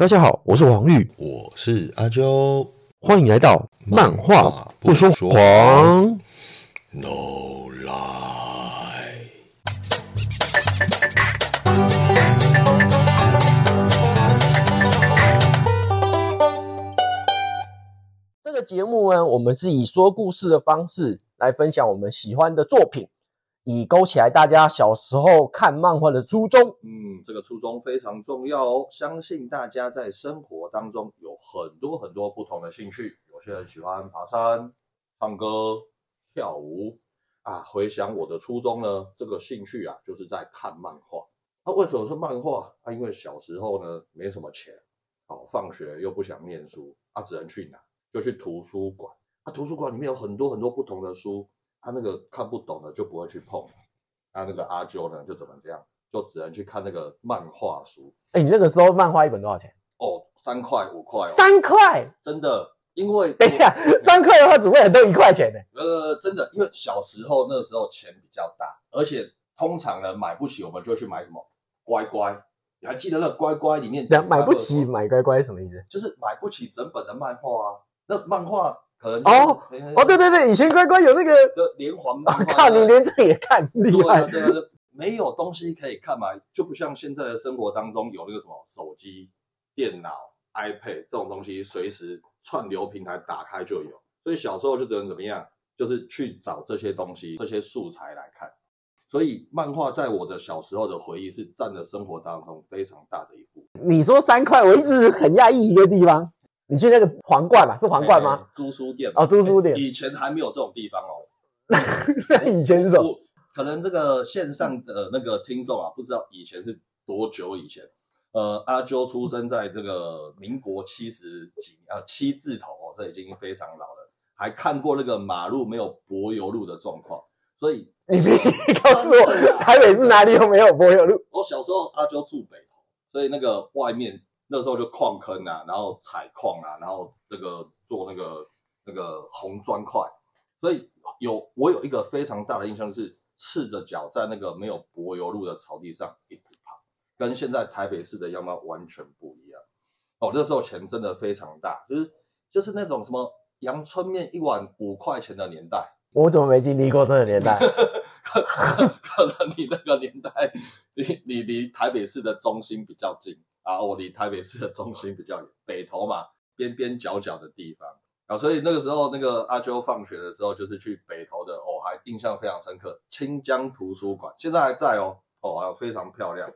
大家好，我是黄玉，我是阿娇欢迎来到漫画不说谎。，No Lie。这个节目呢，我们是以说故事的方式来分享我们喜欢的作品，以勾起来大家小时候看漫画的初衷。嗯，这个初衷非常重要哦。相信大家在生活当中有很多很多不同的兴趣，有些人喜欢爬山、唱歌、跳舞啊。回想我的初衷呢，这个兴趣啊，就是在看漫画。那、为什么是漫画？啊，因为小时候呢没什么钱，好、放学又不想念书，啊，只能去哪？就去图书馆。啊，图书馆里面有很多很多不同的书，他、那个看不懂的就不会去碰。啊，那个阿啾呢，就怎么这样？就只能去看那个漫画书哎，你那个时候漫画一本多少钱？哦，三块五块哦，三块。真的，因为等一下，三块的话只会很多一块钱呢。呃，真的，因为小时候那个时候钱比较大，而且通常呢买不起，我们就会去买什么乖乖。你还记得那个乖乖里面两买不起买乖乖是什么意思？就是买不起整本的漫画啊。那漫画可能哦哦，对对对，以前乖乖有那个，就连环我靠，你连这也看，厉害没有东西可以看嘛，就不像现在的生活当中有那个什么手机、电脑、iPad 这种东西，随时串流平台打开就有。所以小时候就只能怎么样，就是去找这些东西、这些素材来看。所以漫画在我的小时候的回忆是占了生活当中非常大的一部分。你说三块，我一直很讶异一个地方，你去那个皇冠嘛，是皇冠吗？哎？租书店哦租书店以前还没有这种地方哦。那以前是什么？我可能这个线上的那个听众啊，不知道以前是多久以前。呃，阿啾出生在这个民国七十几啊七字头哦，这已经非常老了，还看过那个马路没有柏油路的状况，所以你别告诉我，台北市哪里有没有柏油路？我小时候阿啾住北投，所以那个外面那时候就矿坑啊，然后采矿啊，然后那个做那个那个红砖块，所以有我有一个非常大的印象是赤着脚在那个没有柏油路的草地上一直跑，跟现在台北市的样貌完全不一样。哦，那时候钱真的非常大，就是就是那种什么阳春面一碗五块钱的年代。我怎么没经历过这个年代？可能你那个年代，你你离台北市的中心比较近，然后我离台北市的中心比较远，北投嘛，边边角角的地方。啊，所以那个时候，那个阿啾放学的时候，就是去北投的哦，还印象非常深刻，清江图书馆现在还在哦，哦，还有非常漂亮。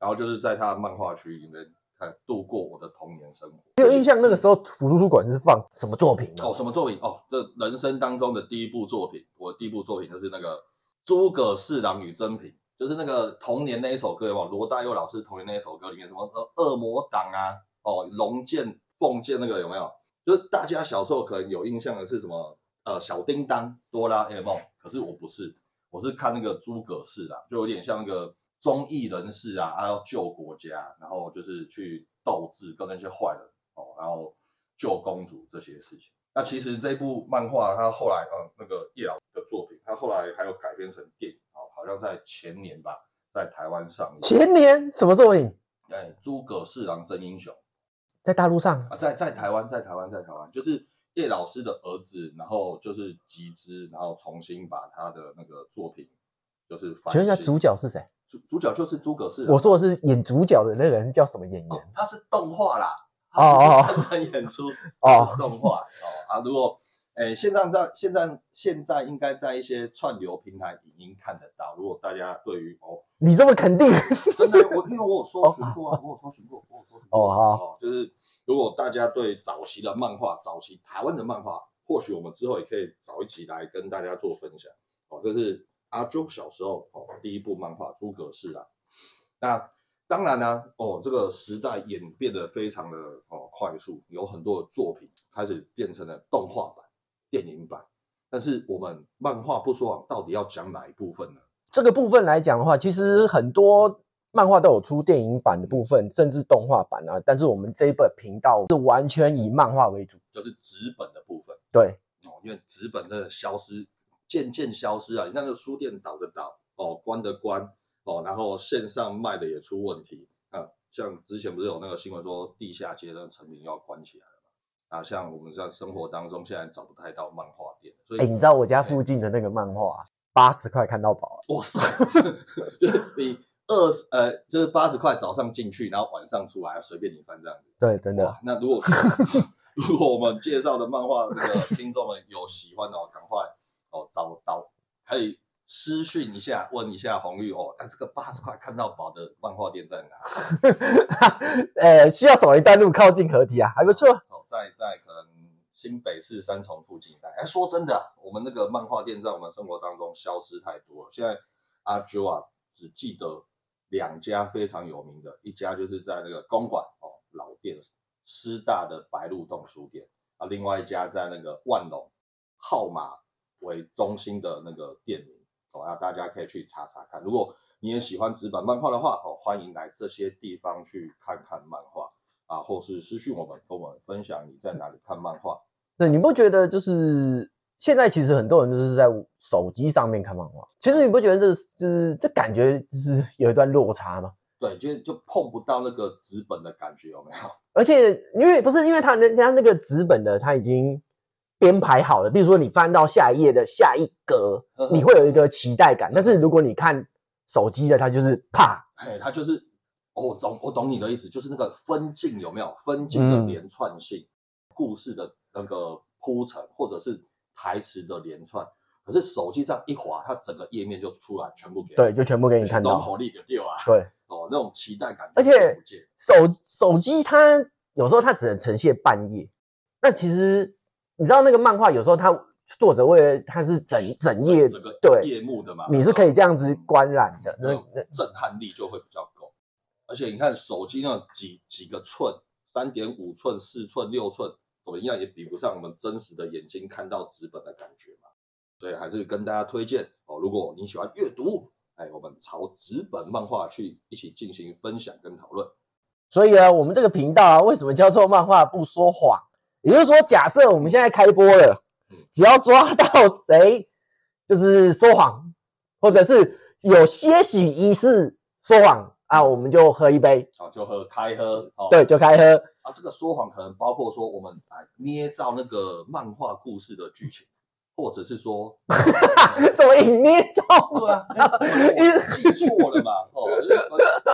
然后就是在他的漫画区里面看度过我的童年生活。你有印象那个时候图书馆是放什么作品吗？哦，什么作品？哦，这人生当中的第一部作品，我的第一部作品就是那个《诸葛四郎与真品》，就是那个童年那一首歌，有没有？罗大佑老师童年那一首歌里面什么呃恶魔党啊，哦，龙剑、凤剑那个有没有？就是大家小时候可能有印象的是什么？呃，小叮当、哆啦 A 梦，可是我不是，我是看那个诸葛四郎，就有点像那个忠义人士啊，他要救国家，然后就是去斗智跟那些坏人哦，然后救公主这些事情。那其实这部漫画，它后来嗯，那个叶老的作品，它后来还有改编成电影，哦，好像在前年吧，在台湾上映。前年什么作品？哎，诸葛四郎真英雄在大陆上啊，在在台湾，在台湾，在台湾，就是叶老师的儿子，然后就是集资，然后重新把他的那个作品，就是翻请问一下主角是谁？主主角就是诸葛四郎。我说的是演主角的那个人叫什么演哦员？，他是动画啦，哦他不是真人演出哦是动画哦啊。如果诶，现在在现在现在应该在一些串流平台已经看得到。如果大家对于哦，你这么肯定？真的我因为我有搜寻过啊，我有搜寻过，我有搜寻过哦好哦，就是如果大家对早期的漫画，早期台湾的漫画，或许我们之后也可以早一集来跟大家做分享。哦，这是阿朱小时候哦第一部漫画《诸葛四郎》。那当然呢、哦，这个时代演变得非常的哦快速，有很多的作品开始变成了动画版、电影版。但是我们漫画不说谎，到底要讲哪一部分呢？这个部分来讲的话，其实很多漫画都有出电影版的部分，甚至动画版啊。但是我们这一本频道是完全以漫画为主。就是纸本的部分。对，哦，因为纸本的消失，渐渐消失啊！你看那个书店倒的倒，哦，关的关，哦，然后线上卖的也出问题啊，像之前不是有那个新闻说地下街的成品要关起来了嘛？啊，像我们在生活当中现在找不太到漫画店，所以哎、你知道我家附近的那个漫画八十块看到饱，哇塞，就是你二十呃，就是八十块早上进去，然后晚上出来随便你翻这样子。对，真的，那如果 如果我们介绍的漫画这个听众们有喜欢的哦，赶快哦找到，可以私讯一下问一下红玉哦，那 这个八十块看到宝的漫画店在哪？呃，需要走一段路靠近合体啊，还不错。哦，在在可能新北市三重附近一带。哎，说真的啊，我们那个漫画店在我们生活当中消失太多了。现在阿啾啊，只记得两家非常有名的，一家就是在那个公馆哦老店师大的白鹿洞书店啊，另外一家在那个万隆号码为中心的那个店名哦，那大家可以去查查看。如果你也喜欢纸本漫画的话哦，欢迎来这些地方去看看漫画。啊，或是私讯我们，跟我们分享你在哪里看漫画。对，你不觉得就是现在其实很多人就是在手机上面看漫画，其实你不觉得这就是这感觉就是有一段落差吗？对，就就碰不到那个纸本的感觉，有没有？而且因为不是因为他人家那个纸本的他已经编排好了，比如说你翻到下一页的下一格嗯，你会有一个期待感，但是如果你看手机的，它就是啪，哎，它就是，哦我懂，我懂你的意思，就是那个分镜有没有？分镜的嗯连串性，故事的那个铺陈，或者是台词的连串。可是手机上一滑，它整个页面就出来，全部给对，就全部给你看到。都火力给掉啊！对，哦，那种期待感，而且。手手机它有时候它只能呈现半页，那其实你知道那个漫画有时候它作者为了它是整整页整个对夜幕的嘛，你是可以这样子观览的，那那震撼力就会比较够。而且你看手机那几几个寸，三点五寸、四寸、六寸，怎么样也比不上我们真实的眼睛看到纸本的感觉嘛。所以还是跟大家推荐哦，如果你喜欢阅读，哎，我们朝纸本漫画去一起进行分享跟讨论。所以啊，我们这个频道啊，为什么叫做漫画不说谎？也就是说，假设我们现在开播了嗯，只要抓到谁就是说谎，或者是有些许疑似说谎啊，我们就喝一杯，好，就喝开喝哦。对，就开喝。啊，这个说谎可能包括说我们来捏造那个漫画故事的剧情，或者是说 怎么隐捏造？对啊，哎我记错了嘛？哦，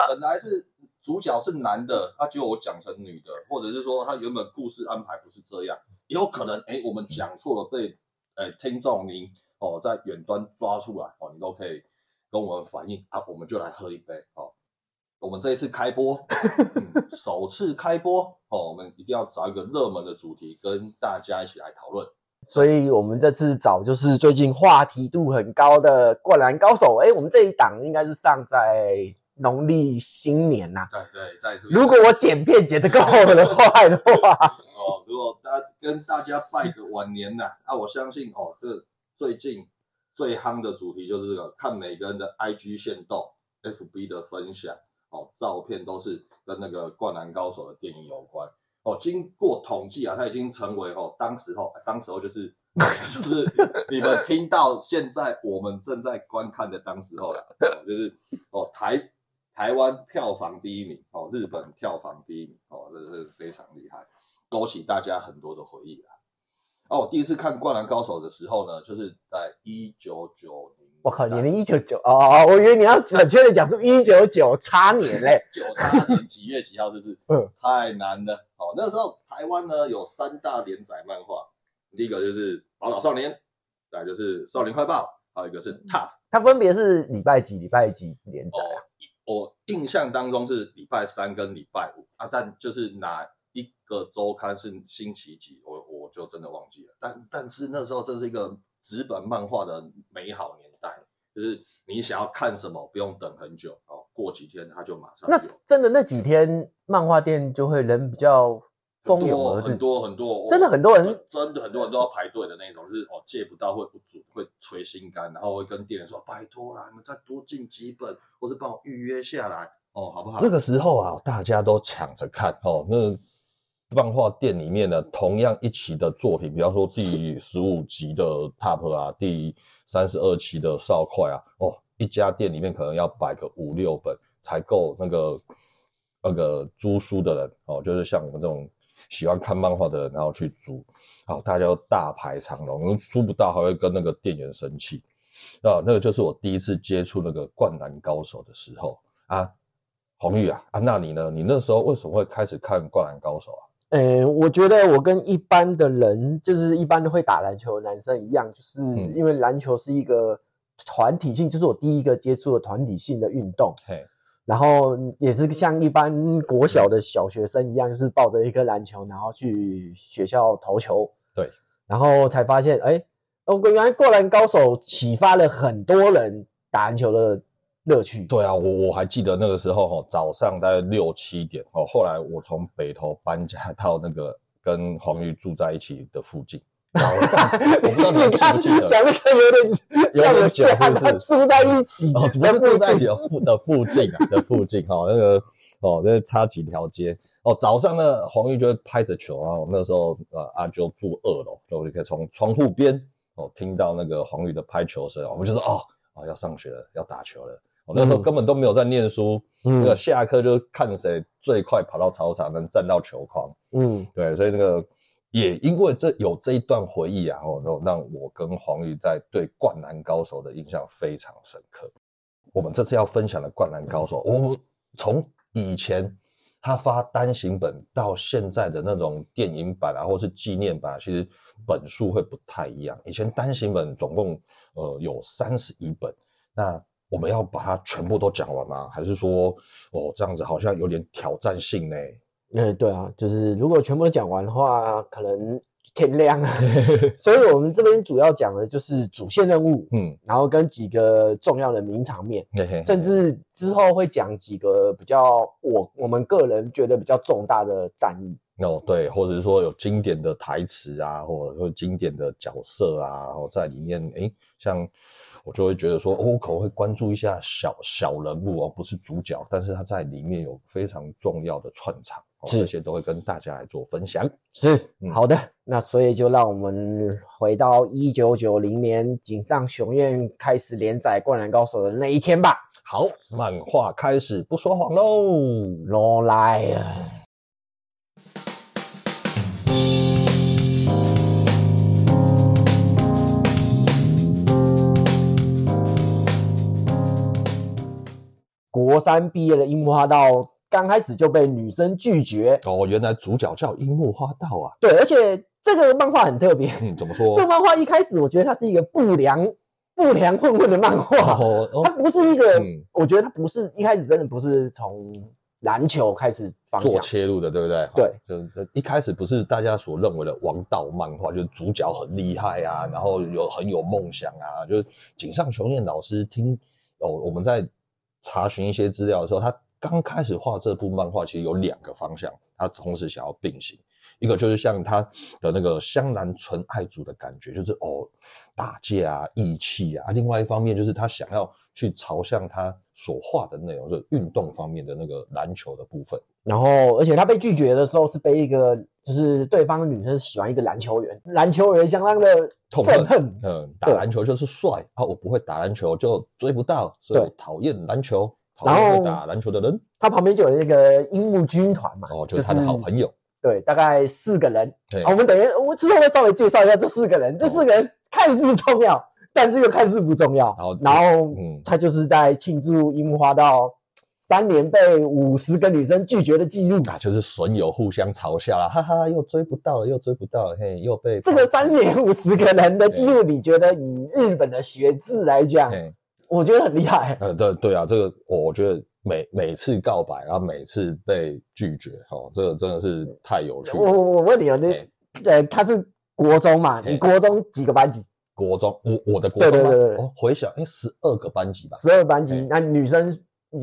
本来是主角是男的，他结果我讲成女的，或者是说他原本故事安排不是这样，有可能哎我们讲错了，被哎听众您哦在远端抓出来哦，你都可以跟我们反映啊，我们就来喝一杯哦。我们这一次开播，嗯、首次开播哦，我们一定要找一个热门的主题跟大家一起来讨论。所以我们这次找就是最近话题度很高的《灌篮高手》。哎，我们这一档应该是上在农历新年呐、对对，在这边。如果我剪片剪得够的话的话，哦，如果大家跟大家拜个晚年呐、啊，我相信哦，这最近最夯的主题就是这个，看每个人的 IG 线动、FB 的分享，哦，照片都是跟那个《灌篮高手》的电影有关。哦，经过统计啊，它已经成为哦，当时候，当时候就是 就是你们听到现在我们正在观看的当时候了，哦、就是哦台台湾票房第一名，哦日本票房第一名，哦这是非常厉害，勾起大家很多的回忆啊。哦，我第一次看《灌篮高手》的时候呢，就是在一九九零，我靠，你的一九九哦哦，我以为你要准确的讲出一九九差年嘞。九叉年几月几号，这是嗯太难了。哦，那时候台湾呢有三大连载漫画，第一个就是《宝岛少年》，再就是《少年快报》，还有一个是 Top。它分别是礼拜几礼拜几连载我印象当中是礼拜三跟礼拜五啊，但就是哪一个周刊是星期几，我我就真的忘记了。但但是那时候真是一个纸本漫画的美好年代，就是你想要看什么不用等很久哦，过几天它就马上那。真的那几天漫画店就会人比较蜂很拥而至多很，多很多，真的很多人真真的很多人都要排队的那种，就是哦借不到会不足，会捶心肝，然后会跟店员说拜托啦，你们再多进几本，或者帮我预约下来哦，好不好？那个时候啊，大家都抢着看哦。那漫画店里面的，同样一期的作品，比方说第十五集的 Top 啊，第三十二期的少快啊，哦，一家店里面可能要摆个五六本才够那个那个租书的人哦，就是像我们这种喜欢看漫画的人，然后去租，好，大家都大排长龙，租不到还会跟那个店员生气。啊，那个就是我第一次接触那个《灌篮高手》的时候啊，红玉啊，啊，那你呢？你那时候为什么会开始看《灌篮高手》啊？诶，我觉得我跟一般的人，就是一般的会打篮球的男生一样，就是嗯因为篮球是一个团体性，就是我第一个接触的团体性的运动，嘿，然后也是像一般国小的小学生一样，就是抱着一颗篮球，然后去学校投球。对，然后才发现，哎，哦，原来《灌篮高手》启发了很多人打篮球的乐趣。对啊，我我还记得那个时候哈、早上大概六七点哦，后来我从北投搬家到那个跟黄玉住在一起的附近，早上 我不知道你们记不记得，讲这个有点有点让我久吓是不是他住在一起，哦，不是住在一起的附的附近啊的附近哈、那个哦，那差几条街哦。早上呢，黄玉就会拍着球啊，我那时候呃阿啾住二楼，就我就可以从窗户边哦听到那个黄玉的拍球声，我们就说哦哦要上学了，要打球了。我、那时候嗯根本都没有在念书，嗯那个下课就看谁最快跑到操场能站到球框。嗯对，所以那个也因为这有这一段回忆啊，哦，让让我跟黄玉在对《灌篮高手》的印象非常深刻。我们这次要分享的《灌篮高手》，我们从以前他发单行本到现在的那种电影版啊，或是纪念版啊，其实本数会不太一样。以前单行本总共呃有三十一本，那我们要把它全部都讲完吗？还是说哦这样子好像有点挑战性呢？呃，对啊，就是如果全部都讲完的话，可能天亮了。所以我们这边主要讲的就是主线任务，嗯，然后跟几个重要的名场面，嘿嘿，甚至之后会讲几个比较我我们个人觉得比较重大的战役。哦，对，或者是说有经典的台词啊，或者说经典的角色啊，然后在里面，诶，像我就会觉得说，哦，我可能会关注一下小小人物哦，不是主角，但是他在里面有非常重要的串场，哦、这些都会跟大家来做分享。是、嗯好的，那所以就让我们回到一九九零年井上雄彦开始连载《灌篮高手》的那一天吧。好，漫画开始，不说谎喽。罗来国三毕业的樱木花道，刚开始就被女生拒绝。哦，原来主角叫樱木花道啊。对，而且这个漫画很特别。嗯，怎么说这？个漫画一开始，我觉得它是一个不良、不良混混的漫画。哦它哦，不是一个，嗯我觉得它不是一开始真的不是从篮球开始做。切入的，对不对？对，就一开始不是大家所认为的王道漫画，就是主角很厉害啊，然后有很有梦想啊。就是井上雄彦老师听哦，我们在查询一些资料的时候，他刚开始画这部漫画，其实有两个方向，他同时想要并行。一个就是像他的那个香兰纯爱组的感觉，就是哦打架啊、义气啊；另外一方面就是他想要去朝向他所画的内容，就是运动方面的那个篮球的部分。然后，而且他被拒绝的时候是被一个，就是对方的女生喜欢一个篮球员，篮球员相当的痛愤恨恨。嗯，打篮球就是帅啊，我不会打篮球就追不到，所以讨厌篮球，讨厌打篮球的人。他旁边就有那个樱木军团嘛，哦，就是他的好朋友。对，大概四个人。对好，我们等一下，我之后会稍微介绍一下这四个人。这四个人看似重要，但是又看似不重要。然后然后，嗯他就是在庆祝樱木花道三年被五十个女生拒绝的记录。啊，就是损友互相嘲笑了，哈哈，又追不到了，又追不到了，嘿，又被这个三年五十个人的记录，你觉得以日本的学制来讲，我觉得很厉害。呃，对对啊，这个我我觉得每每次告白，然后每次被拒绝，哦，这个真的是太有趣了。我我我问你啊，你呃，他是国中嘛？你国中几个班级？国中，我我的国中吗对对对对哦，回想，哎，十二个班级吧。十二班级，那女生你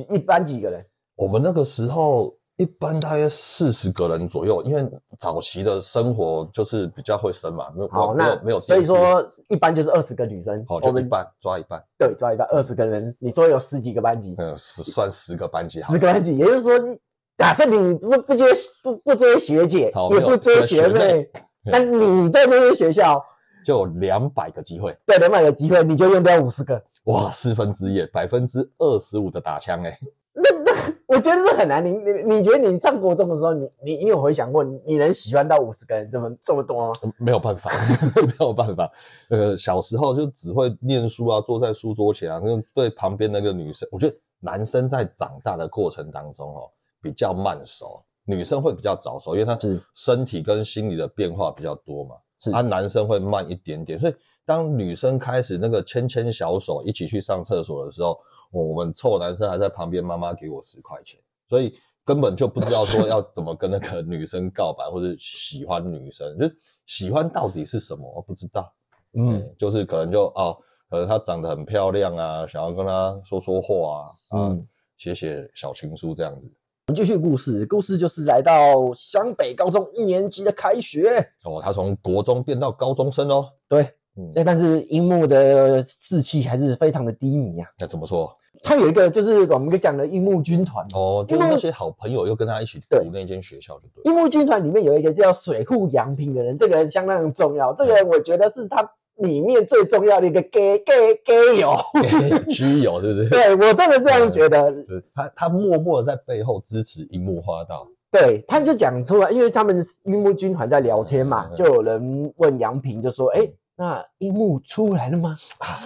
一班几个人？我们那个时候一般大约四十个人左右，因为早期的生活就是比较会生嘛，没有好，没有所以没有所以说一般就是二十个女生。好就一半抓一半，对抓一半，二十个人。你说有十几个班级，嗯，十算十个班级好十，个班级，也就是说你，假设你不不追不不追学姐也不追追学学妹妹，那你在那些学校就有两百个机会，对两百个机会，你就用掉五十个。哇，四分之一，百分之二十五的打枪哎，那那我觉得这很难。你你你觉得你上国中的时候，你你你有回想过，你你能喜欢到五十个人这么这么多吗？没有办法，没有办法。呃，小时候就只会念书啊，坐在书桌前啊，就对旁边那个女生，我觉得男生在长大的过程当中哦，比较慢熟，女生会比较早熟，因为她是身体跟心理的变化比较多嘛。是啊，男生会慢一点点，所以当女生开始那个牵牵小手一起去上厕所的时候，哦我们臭男生还在旁边，妈妈给我十块钱，所以根本就不知道说要怎么跟那个女生告白或者喜欢女生，就喜欢到底是什么，我不知道。嗯，嗯，就是可能就哦，可能她长得很漂亮啊，想要跟她说说话啊，啊嗯，写写小情书这样子。我们继续故事，故事就是来到湘北高中一年级的开学。哦，他从国中变到高中生哦。对，嗯，这但是樱木的士气还是非常的低迷啊。那怎么说？他有一个就是我们讲的樱木军团，哦，就是那些好朋友又跟他一起读那间学校，就对。樱木军团里面有一个叫水户洋平的人，这个人相当重要。这个人我觉得是他里面最重要的一个 gay gay gay 友。居友是不是？对我真的这样觉得。对，他他默默的在背后支持樱木花道。对，他就讲出来，因为他们樱木军团在聊天嘛，嗯嗯就有人问杨平，就说：“哎，那樱木出来了吗啊，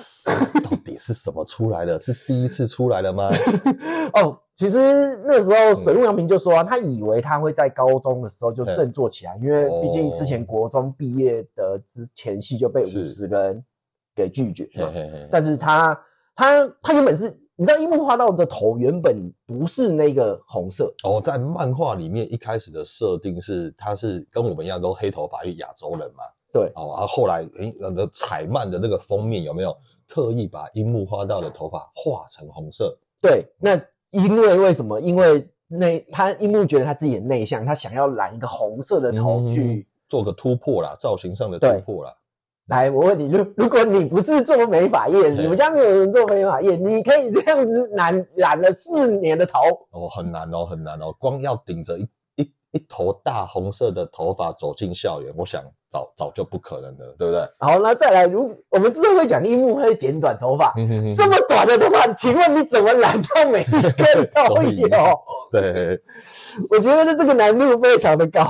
到底是什么出来的？是第一次出来了吗？？”哦，其实那时候水户洋平就说、啊，他以为他会在高中的时候就嗯振作起来，因为毕竟哦之前国中毕业的之前戏就被五是十个人给拒绝嘛。嘿嘿嘿，但是他他他原本是，你知道樱木花道的头原本不是那个红色，哦，在漫画里面一开始的设定是他是跟我们一样都黑头发，因为亚洲人嘛。对哦，然后后来诶，那个彩漫的那个封面有没有特意把樱木花道的头发画成红色？对，那因为为什么？因为内他樱木觉得他自己很内向，他想要染一个红色的头嗯去。做个突破啦，造型上的突破啦。来，我问你，如如果你不是做美发业，嘿你们家没有人做美发业，你可以这样子染染了四年的头，哦，很难哦，很难哦，光要顶着一一一头大红色的头发走进校园，我想早早就不可能了，对不对？好，那再来，如我们之后会讲樱木会剪短头发，嗯哼哼这么短的头发，请问你怎么染到每一个都都一有？对我觉得这个难度非常的高。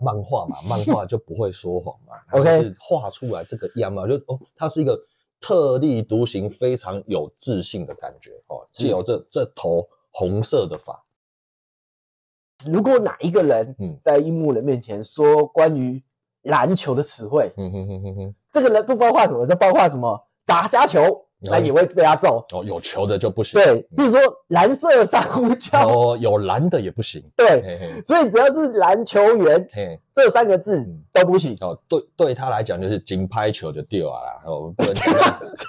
漫画嘛，漫画就不会说谎嘛 OK 画出来这个样嘛，就哦，它是一个特立独行、非常有自信的感觉哦，既有这这头红色的发，如果哪一个人嗯在樱木人面前说关于篮球的词汇，嗯哼哼哼哼，这个人不包括什么？这包括什么？砸虾球，那也会被他揍。哦，有球的就不行，对，比如说蓝色珊瑚礁，哦，有蓝的也不行，对，嘿嘿所以只要是篮球员嘿。这三个字嗯都不行。哦，对，对他来讲就是金拍球就掉啊啦，哦，不能 讲到，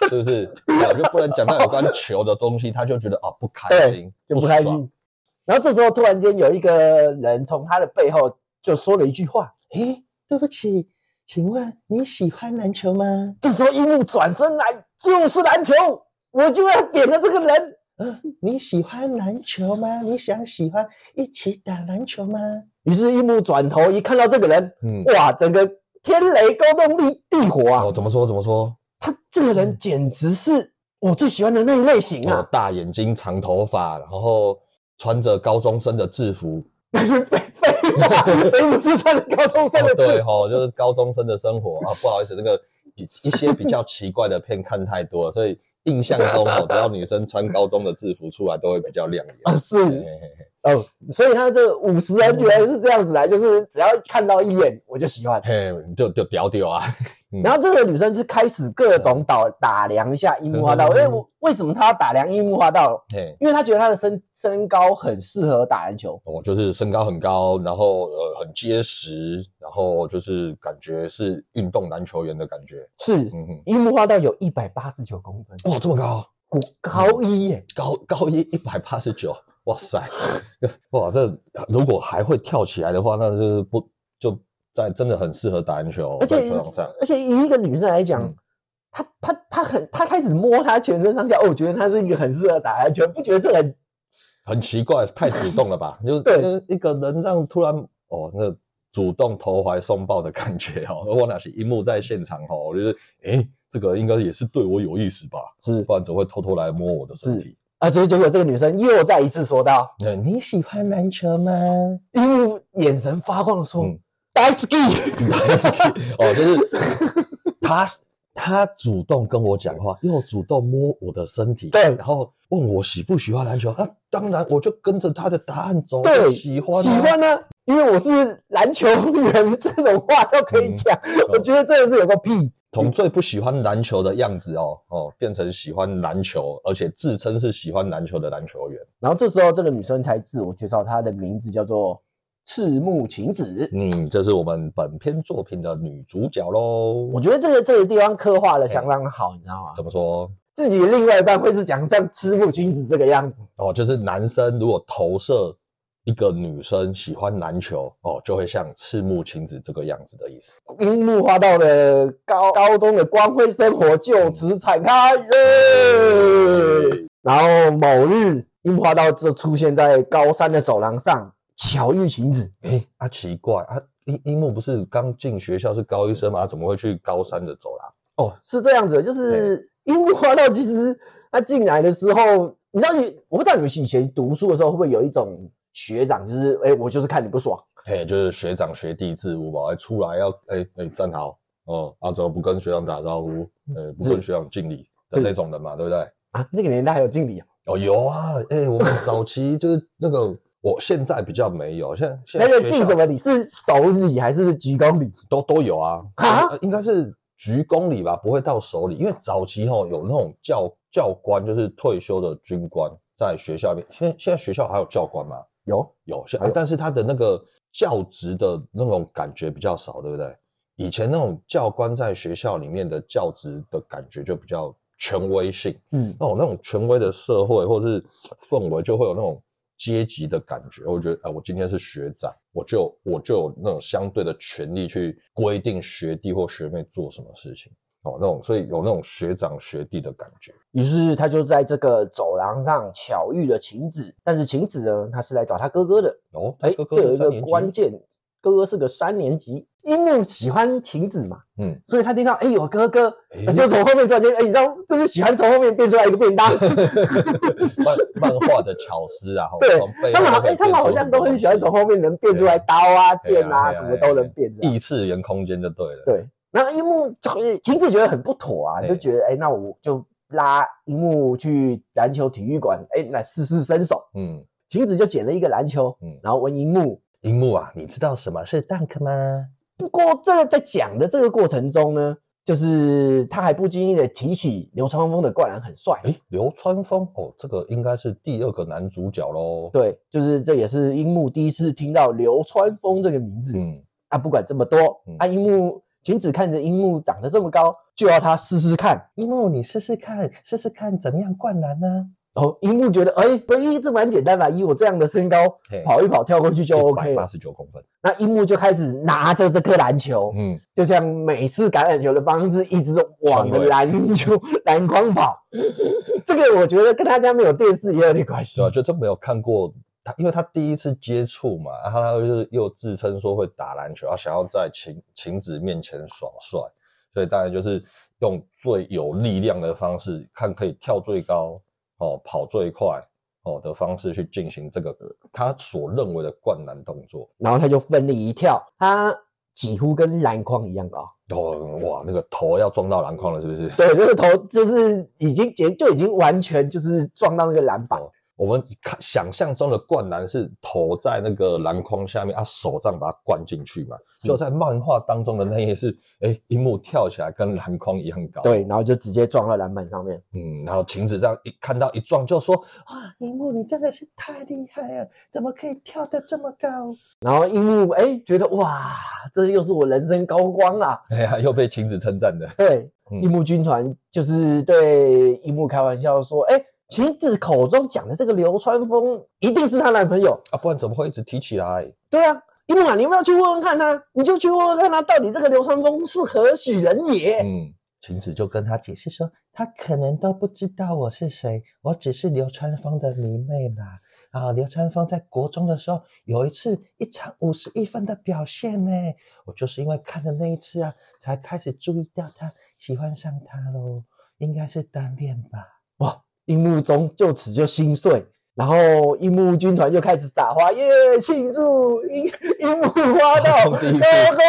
是不是？我就不能讲到有关球的东西，他就觉得哦不开心，就不开心。然后这时候突然间有一个人从他的背后就说了一句话，诶，对不起，请问你喜欢篮球吗？这时候樱木转身来就是篮球，我就要扁了这个人。嗯，你喜欢篮球吗？你想喜欢一起打篮球吗？于是樱木转头一看到这个人，嗯，哇，整个天雷勾动地地火啊！哦，怎么说怎么说？他这个人简直是我最喜欢的那一类型哦啊，！大眼睛、长头发，然后穿着高中生的制服，那是废废话，谁不是穿着高中生哦的字？对哦，就是高中生的生活啊。不好意思，那个一一些比较奇怪的片看太多了，所以印象中 哦，只要女生穿高中的制服出来，都会比较亮眼。啊，是哦，所以他这五十人原来是这样子来，就是只要看到一眼我就喜欢。嘿，就就屌屌啊！嗯。然后这个女生就开始各种打打量一下樱木花道，嗯因为我为什么她要打量樱木花道？嘿，因为她觉得她的身身高很适合打篮球。哦就是身高很高，然后呃很结实，然后就是感觉是运动篮球员的感觉。是，嗯，樱木花道有一百八十九公分，哇，这么高，高？高一耶，高高一一百八十九，哇塞，哇，这如果还会跳起来的话，那就是不就在真的很适合打篮球，而且。而且以一个女生来讲嗯，她她她很她开始摸她全身上下，哦，我觉得她是一个很适合打篮球，不觉得这很很奇怪，太主动了吧？就是对就一个人这样突然哦，那主动投怀送抱的感觉哦。我那是一幕在现场哦，我觉得诶，这个应该也是对我有意思吧？是不然怎么会偷偷来摸我的身体？啊，结果结果这个女生又再一次说道，嗯你喜欢篮球吗？樱木眼神发光的说嗯大好き。哦，就是他他主动跟我讲话，又主动摸我的身体，对然后问我喜不喜欢篮球啊？当然，我就跟着他的答案走，对，喜欢、啊，喜欢呢，因为我是篮球员，这种话都可以讲，我觉得真的是有个屁。从最不喜欢篮球的样子哦哦，变成喜欢篮球，而且自称是喜欢篮球的篮球员。然后这时候这个女生才自我介绍，她的名字叫做赤木晴子。嗯，这是我们本片作品的女主角喽。我觉得这个这个地方刻画的相当好，你知道吗？怎么说？自己的另外一半会是讲像赤木晴子这个样子，哦，就是男生如果投射一个女生喜欢篮球，哦，就会像赤木晴子这个样子的意思。樱木花道的高高中的光辉生活就此展开。耶！然后某日，樱木花道就出现在高三的走廊上，巧遇晴子。哎，啊，奇怪啊，樱樱木不是刚进学校是高一生吗？怎么会去高三的走廊？哦，是这样子的，就是樱木花道其实他进来的时候，你知道你，我不知道你们以前读书的时候会不会有一种学长，就是哎，我就是看你不爽，嘿，就是学长学弟制我吧，哎，出来要哎哎站好哦，啊，怎么不跟学长打招呼？呃，不跟学长敬礼的那种人嘛，对不对？啊，那个年代还有敬礼啊，哦，有啊，哎，我们早期就是那个，我现在比较没有，现在现在那个敬什么礼？是手礼还是鞠躬礼？都都有啊，啊呃应该是鞠躬礼吧，不会到手礼，因为早期吼有那种教教官，就是退休的军官在学校里面，现在现在学校还有教官吗？有，有，现但是他的那个教职的那种感觉比较少，对不对？以前那种教官在学校里面的教职的感觉就比较权威性，嗯，那种那种权威的社会或者是氛围，就会有那种阶级的感觉。我觉得，啊，我今天是学长，我就我就有那种相对的权利去规定学弟或学妹做什么事情。哦，那种所以有那种学长学弟的感觉。于是他就在这个走廊上巧遇了晴子，但是晴子呢，他是来找他哥哥的。哦，哎，这有一个关键，哥哥是个三年级，樱木喜欢晴子嘛，嗯，所以他听到哎有哥哥，哎。就从后面突然间哎，你知道这是喜欢从后面变出来一个便当，漫漫画的巧思啊，对他们好他们好像都很喜欢从后面能变出来刀啊、剑啊，什么都能变异次元空间就对了。对，然后樱木晴子觉得很不妥啊，哎就觉得哎，那我就拉樱木去篮球体育馆，哎，来试试身手。嗯，晴子就捡了一个篮球，嗯。然后问樱木。樱木啊，你知道什么是 dunk 吗？不过这个在讲的这个过程中呢，就是他还不经意的提起流川枫的灌篮很帅。诶，流川枫哦，这个应该是第二个男主角喽。，对，就是这也是樱木第一次听到流川枫这个名字、嗯，啊。不管这么多，嗯啊，樱木晴子看着樱木长得这么高，就要他试试看。樱木，你试试看，试试看怎么样灌篮呢？然后樱木觉得，哎，哎，这蛮简单吧？以我这样的身高嘿，跑一跑跳过去就 OK 了。八十九公分。那樱木就开始拿着这颗篮球，嗯，就像美式橄榄球的方式，一直往篮球篮筐跑。这个我觉得跟他家没有电视也有点关系对啊，。就真没有看过他，因为他第一次接触嘛，然后他就是又自称说会打篮球，他想要在晴晴子面前耍帅，所以当然就是用最有力量的方式，看可以跳最高哦，跑最快哦的方式去进行这个他所认为的灌篮动作。然后他就奋力一跳，他几乎跟篮筐一样高。哦，哇，那个头要撞到篮筐了，是不是？对，那个头就是已经结就已经完全就是撞到那个篮板。我们看想象中的灌篮是头在那个篮筐下面，啊手这样把它灌进去嘛。就在漫画当中的那一是，哎，樱木跳起来跟篮筐一样高。对，，然后就直接撞到篮板上面。嗯，然后晴子这样一看到一撞就说，哇，樱木你真的是太厉害了，怎么可以跳得这么高？然后樱木哎觉得哇，这又是我人生高光啊！哎呀，又被晴子称赞的。对，嗯樱木军团就是对樱木开玩笑说，哎，晴子口中讲的这个流川枫一定是她男朋友。啊，不然怎么会一直提起来？对啊，樱木啊，你要不要去问问看他？你就去问问看他到底这个流川枫是何许人也？嗯，晴子就跟他解释说，他可能都不知道我是谁，我只是流川枫的迷妹啦。啊，流川枫在国中的时候有一次一场五十一分的表现呢，我就是因为看了那一次啊，才开始注意到他，喜欢上他喽。应该是单恋吧？樱木中就此就心碎，然后樱木军团就开始撒花，耶，庆祝樱樱木花道高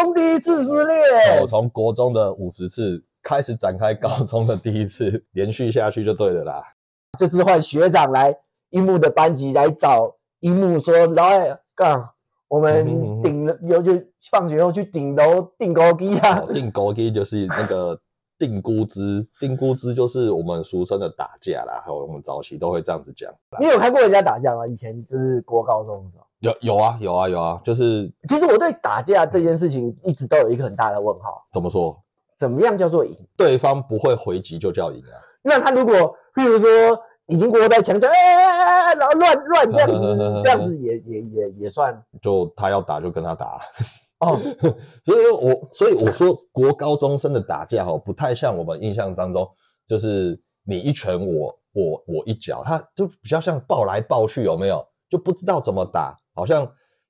中第一次失哦，恋。从国中的五十次开始展开高中的第一次，连续下去就对了啦。这次换学长来樱木的班级来找樱木说：“老爱干，我嗯们顶了，有就放学后去顶楼订高低啊。哦定勾机就是那个定估值，定估值就是我们俗称的打架啦，还有我们早期都会这样子讲。你有看过人家打架吗？以前就是国高中的时候。有有啊有啊有啊，就是其实我对打架这件事情一直都有一个很大的问号，怎么说，怎么样叫做赢？对方不会回击就叫赢啊。那他如果譬如说已经过在墙角，哎哎哎哎哎，然后乱乱这样子，这样子也也也也算就他要打就跟他打，哦。所以我所以我说国高中生的打架哦，不太像我们印象当中，就是你一拳我我我一脚，他就比较像抱来抱去，有没有？就不知道怎么打，好像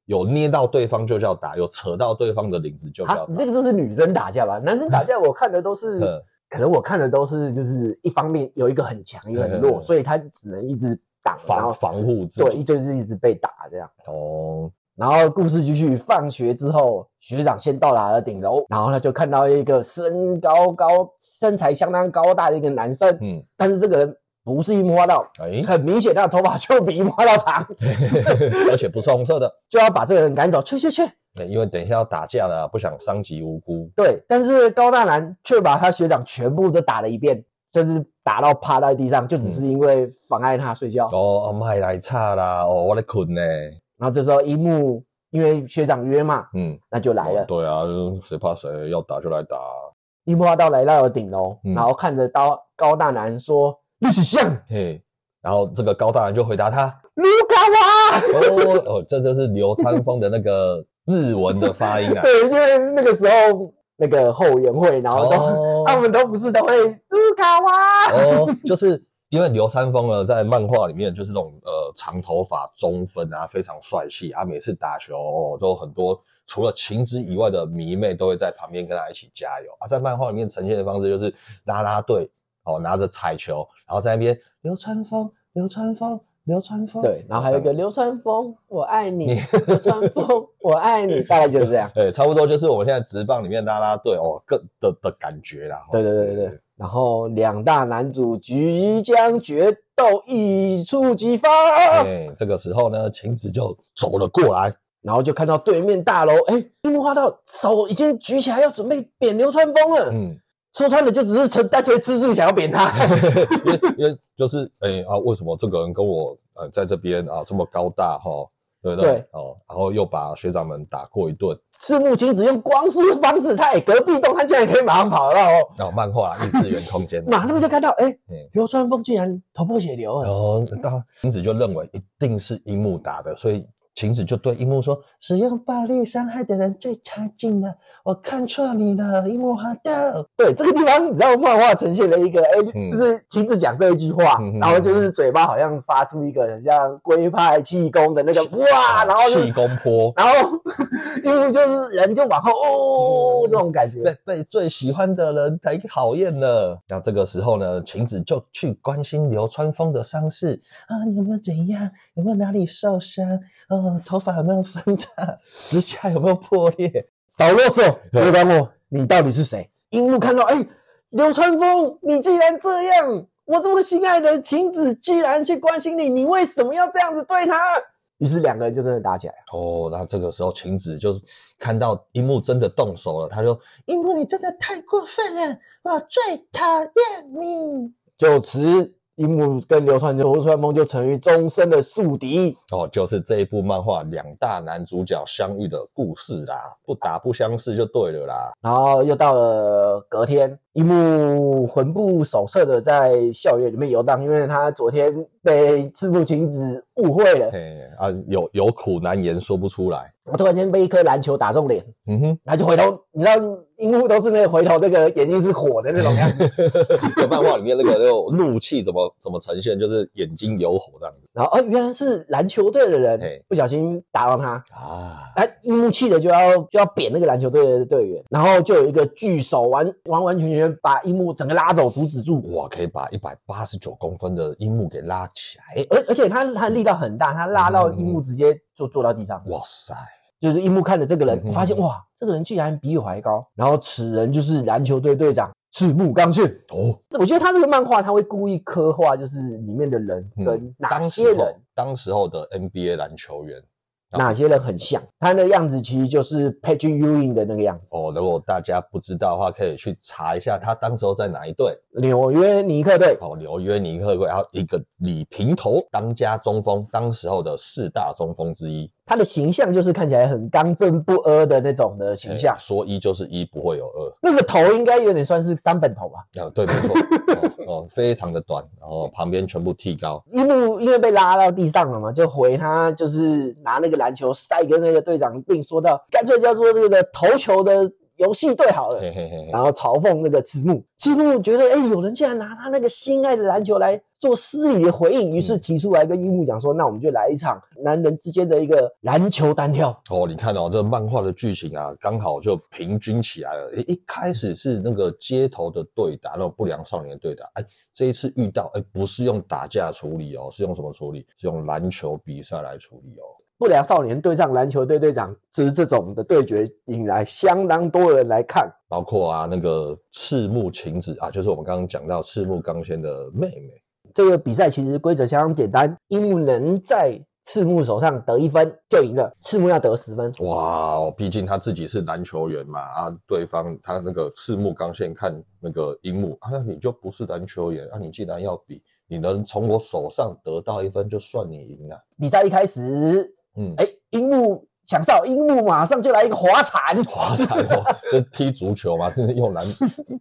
有捏到对方就叫打，有扯到对方的领子就叫。那个就是女生打架吧？男生打架我看的都是 嗯，可能我看的都是就是一方面有一个很强，一个很弱，嗯所以他只能一直挡，然后防防护自对，就是一直被打这样。哦，然后故事继续，放学之后，学长先到达了顶楼，然后他就看到一个身高高、身材相当高大的一个男生，嗯，但是这个人不是樱木花道，哎，很明显他的头发就比樱木花道长，而且不是红色的，就要把这个人赶走，去去去。哎因为等一下要打架了啊，不想伤及无辜。对，但是高大男却把他学长全部都打了一遍，甚至打到趴在地上，就只是因为妨碍他睡觉。哦，啊麦来差啦，哦，我在困呢。然后这时候一木因为学长约嘛，嗯，那就来了。对啊，谁怕谁，要打就来打。樱木花道来到了顶楼，嗯然后看着高高大男说：“你是像嘿，然后这个高大男就回答他，卢卡瓦。”哦哦，这就是流川枫的那个日文的发音啊。对，因为那个时候那个后援会，然后都、哦 他们都不是都会卢卡瓦。哦，就是因为流川枫呢，在漫画里面就是那种呃长头发中分啊，非常帅气啊，每次打球哦都很多除了晴之以外的迷妹都会在旁边跟他一起加油啊。在漫画里面呈现的方式就是啦啦队哦拿着彩球，然后在那边流川枫，流川枫，流川枫，对，然后还有一个流川枫，我爱你，流川枫，我爱你，大概就是这样。对，差不多就是我们现在职棒里面拉拉队哦，各的的感觉啦。对对对对对。然后两大男主即将决斗一触即发，哎，这个时候呢，晴子就走了过来，然后就看到对面大楼，哎，樱木花道手已经举起来要准备扁流川枫了。嗯，说穿了就只是纯单纯吃素想要扁他。因为因为就是哎、啊，为什么这个人跟我呃在这边啊这么高大哈、对不对？对哦，然后又把学长们打过一顿，赤木晴子用光速的方式，他哎隔壁栋他竟然可以马上跑得到哦，漫画异次元空间，马上就看到哎嗯，流川枫竟然头破血流了。哦，那晴子就认为一定是樱木打的，所以晴子就对樱木说，使用暴力伤害的人最差劲了，我看错你了，樱木花道。对这个地方，你知道漫画呈现了一个哎，嗯就是晴子讲这一句话然后就是嘴巴好像发出一个很像龟派气功的那个哇，然后气功波。然后樱木就是人就往后哦嗯这种感觉被。被最喜欢的人太讨厌了。那这个时候呢，晴子就去关心流川枫的伤势。啊，你有没有怎样？有没有哪里受伤？哦，头发有没有分叉？指甲有没有破裂？少啰嗦，别管我，你到底是谁？樱木看到，哎，流川枫，你既然这样，我这么心爱的晴子居然去关心你，你为什么要这样子对他？于是两个人就真的打起来了。哦，那这个时候晴子就看到樱木真的动手了，他说樱木，你真的太过分了，我最讨厌你。就此，樱木跟流川流川枫就成为终身的宿敌。哦，就是这一部漫画两大男主角相遇的故事啦，不打不相识就对了啦。然后又到了隔天，樱木魂不守舍的在校园里面游荡，因为他昨天被赤木晴子误会了，嘿啊，有有苦难言说不出来。我突然间被一颗篮球打中脸，嗯哼，然后就回头，你知道樱木都是那个回头那个眼睛是火的那种样子，这漫画里面那个那种怒气怎么怎么呈现，就是眼睛有火这样子。然后哦原来是篮球队的人不小心打到他，啊。他樱木气的就要就要扁那个篮球队的队员，然后就有一个巨手完完完全全把樱木整个拉走阻止住，哇，可以把一百八十九公分的樱木给拉起来。而而且他他力道很大，他拉到樱木直接就坐到地上。哇塞，就是樱木看着这个人嗯，哼发现哇，这个人居然比我还高。然后此人就是篮球队队长赤木刚宪。哦，我觉得他这个漫画他会故意刻画，就是里面的人嗯跟哪些人、当时候的 NBA 篮球员哪些人很像。他的样子其实就是 Patrick Ewing 的那个样子，哦，如果大家不知道的话，可以去查一下他当时候在哪一队。纽约尼克队。哦，纽约尼克队，然后一个李平头，当家中锋，当时候的四大中锋之一。他的形象就是看起来很刚正不阿的那种的形象哎，说一就是一，不会有二。那个头应该有点算是三本头吧。啊，对，没错，哦哦，非常的短，然后旁边全部剃高。一木因为被拉到地上了嘛，就回他就是拿那个篮球塞给那个队长，并说到干脆叫做这个投球的游戏队好了。嘿嘿嘿嘿，然后嘲讽那个赤木，赤木觉得哎、有人竟然拿他那个心爱的篮球来做失礼的回应，于是提出来跟樱木讲说，那我们就来一场男人之间的一个篮球单挑。哦，你看哦，这漫画的剧情啊，刚好就平均起来了。诶一开始是那个街头的对打，那种不良少年的对打。哎，这一次遇到，哎，不是用打架处理哦，是用什么处理？是用篮球比赛来处理哦。不良少年对上篮球队队长，只是这种的对决引来相当多人来看。包括啊，那个赤木晴子啊，就是我们刚刚讲到赤木刚宪的妹妹。这个比赛其实规则相当简单，樱木能在赤木手上得一分就赢了，赤木要得十分。哇哦，毕竟他自己是篮球员嘛，啊，对方他那个赤木刚宪看那个樱木啊，你就不是篮球员啊，你既然要比，你能从我手上得到一分，就算你赢了。比赛一开始，嗯，哎，樱木想上，樱木马上就来一个滑铲，滑铲哦，这踢足球嘛，真的用篮，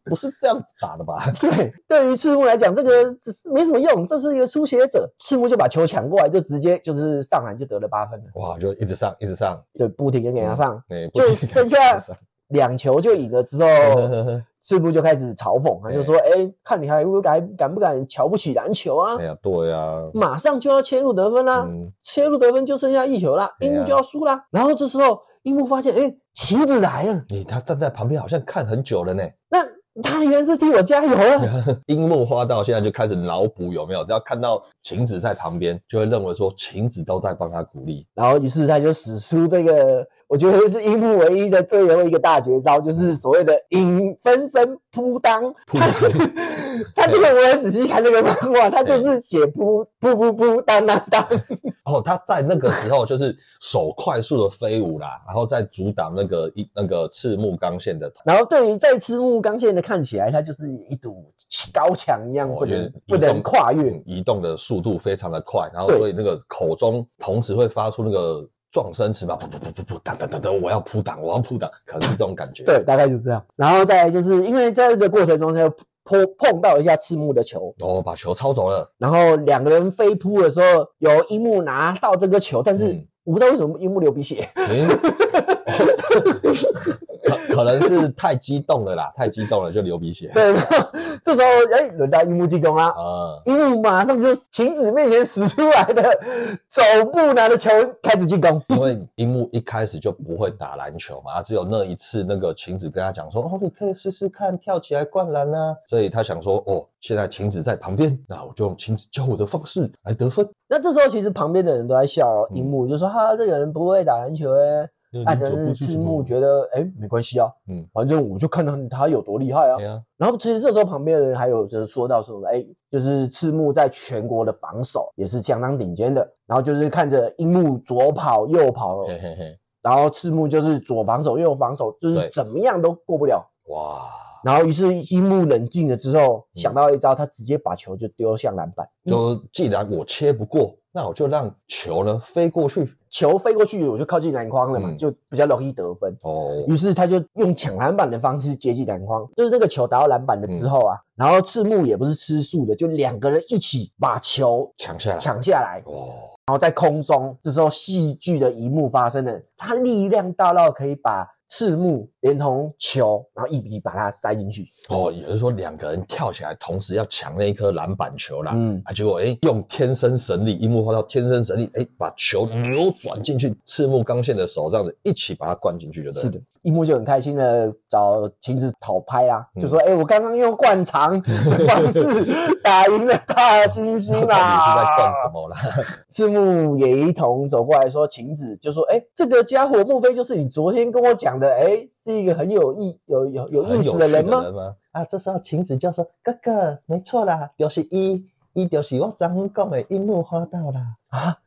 不是这样子打的吧？对，对于赤木来讲，这个只是没什么用，这是一个初学者。赤木就把球抢过来，就直接就是上篮就得了八分了，哇，就一直上，一直上，对不停的给他上，哎，不就停地剩下两球就赢了之后，赤木就开始嘲讽，他就说：“哎，看你还不敢敢不敢瞧不起篮球啊哎？呀，对呀，马上就要切入得分啦，嗯，切入得分就剩下一球啦，樱木就要输啦。然后这时候樱木发现，哎，晴子来了，你他站在旁边好像看很久了呢。那他原来是替我加油啊。樱木花道现在就开始脑补有没有？只要看到晴子在旁边，就会认为说晴子都在帮他鼓励。然后于是他就使出这个，我觉得是樱木唯一的最后一个大绝招，就是所谓的影分身扑当。扑他 他这个我也仔细看这个漫画，他就是写扑扑扑扑当当当。哦，他在那个时候就是手快速的飞舞啦，然后再阻挡那个一那个赤木刚宪的头。然后对于在赤木刚宪的看起来，他就是一堵高墙一样，不能哦不能跨越。嗯移动的速度非常的快，然后所以那个口中同时会发出那个撞声词吧，噗噗噗噗噗，当当当当，我要扑挡，我要扑挡，可能是这种感觉。对，大概就是这样。然后再来就是因为在这个过程中，他就碰碰到一下赤木的球，哦，把球抄走了，然后两个人飞扑的时候，由樱木拿到这个球，但是嗯我不知道为什么樱木流鼻血。诶可 可能是太激动了啦，太激动了就流鼻血。对，这时候哎，轮到樱木进攻啦。啊，樱木马上就晴子面前使出来的走步拿着球开始进攻。因为樱木一开始就不会打篮球嘛，他只有那一次那个晴子跟他讲说，哦，你可以试试看跳起来灌篮啊，所以他想说，哦，现在晴子在旁边，那我就用晴子教我的方式来得分。那这时候其实旁边的人都在笑嗯樱木，就说哈这个人不会打篮球哎、啊，但是赤木觉得哎没关系啊，嗯，反正我就看到他有多厉害啊然后其实这时候旁边的人还有就是说到说，哎，就是赤木在全国的防守也是相当顶尖的。然后就是看着樱木左跑右跑，嘿嘿嘿，然后赤木就是左防守右防守，就是怎么样都过不了。哇，然后于是樱木冷静了之后，嗯想到一招，他直接把球就丢向篮板。就既然我切不过，那我就让球呢飞过去。球飞过去，我就靠近篮筐了嘛，嗯就比较容易得分。哦，于是他就用抢篮板的方式接近篮筐，就是那个球打到篮板了之后啊，嗯然后赤木也不是吃素的，就两个人一起把球抢下来，抢下来，哦，然后在空中，这时候戏剧的一幕发生了，他力量大到可以把赤木连同球，然后一笔把它塞进去。哦，也就是说两个人跳起来，同时要抢那一颗篮板球啦。嗯，啊，结果哎，用天生神力，樱木花道天生神力，哎，把球扭转进去，赤木刚宪的手这样子一起把它灌进去，就对了。是的，樱木就很开心的找晴子讨拍啊，嗯就说：“哎、我刚刚用灌肠的方式打赢了大猩猩啦！”是在灌什么啦？赤木也一同走过来说：“晴子就说：‘哎、这个家伙莫非就是你昨天跟我讲的？哎、是一个很有意有有有意思的的人吗？’？啊，这时候晴子就说：“哥哥，没错啦，就是一，一就是我昨天讲的樱木花道啦。啊！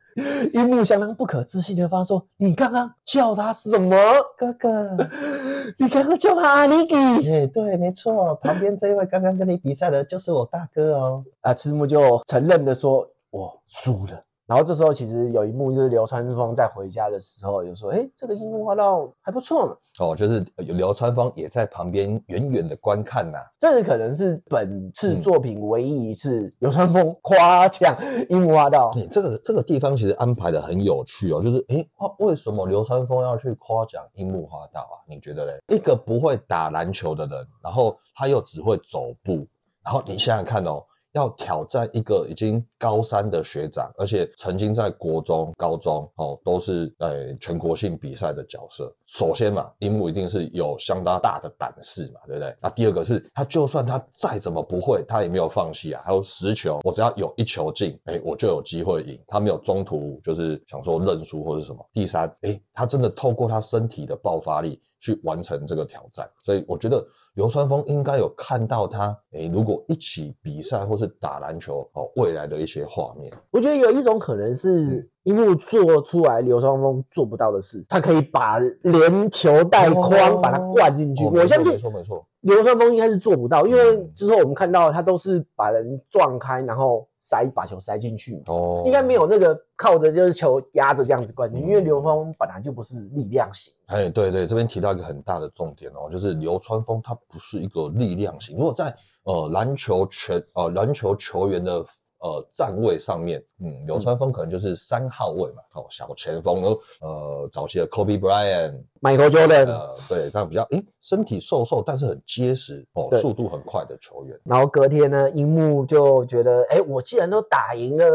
樱木相当不可置信的发说：“你刚刚叫他什么？哥哥，你刚刚叫他阿尼基哎，对，没错，旁边这位刚刚跟你比赛的就是我大哥哦。啊！”赤木就承认的说：“我输了。”然后这时候其实有一幕就是流川枫在回家的时候有说：“哎，这个樱木花道还不错呢。哦，就是有流川枫也在旁边远远的观看呐、”这可能是本次作品唯一一次流川枫夸奖樱木花道。你、这个这个地方其实安排的很有趣哦，就是诶，哇为什么流川枫要去夸奖樱木花道啊？你觉得嘞？一个不会打篮球的人，然后他又只会走步，然后你想想看哦，要挑战一个已经高三的学长，而且曾经在国中、高中哦都是呃全国性比赛的角色。首先嘛，樱木一定是有相当大的胆识嘛，对不对？那第二个是他就算他再怎么不会，他也没有放弃啊。还有十球，我只要有一球进，哎，我就有机会赢。他没有中途就是想说认输或者什么。第三，哎，他真的透过他身体的爆发力去完成这个挑战，所以我觉得流川枫应该有看到他，诶，如果一起比赛或是打篮球哦，未来的一些画面。我觉得有一种可能是樱木做出来流川枫做不到的事，他可以把连球带框把它灌进去。哦我相信没错没错，流川枫应该是做不到，因为嗯之后我们看到他都是把人撞开，然后塞把球塞进去，哦，应该没有那个靠着就是球压着这样子灌进，嗯因为流川枫本来就不是力量型。哎，对对，这边提到一个很大的重点哦，就是流川枫他不是一个力量型。如果在呃篮球全呃篮球球员的呃站位上面，嗯，流川枫可能就是三号位嘛，哦，小前锋，然后呃早期的 Kobe Bryant，Michael Jordan，、呃，对，这样比较诶身体瘦瘦，但是很结实哦，速度很快的球员。然后隔天呢，樱木就觉得，哎，我既然都打赢了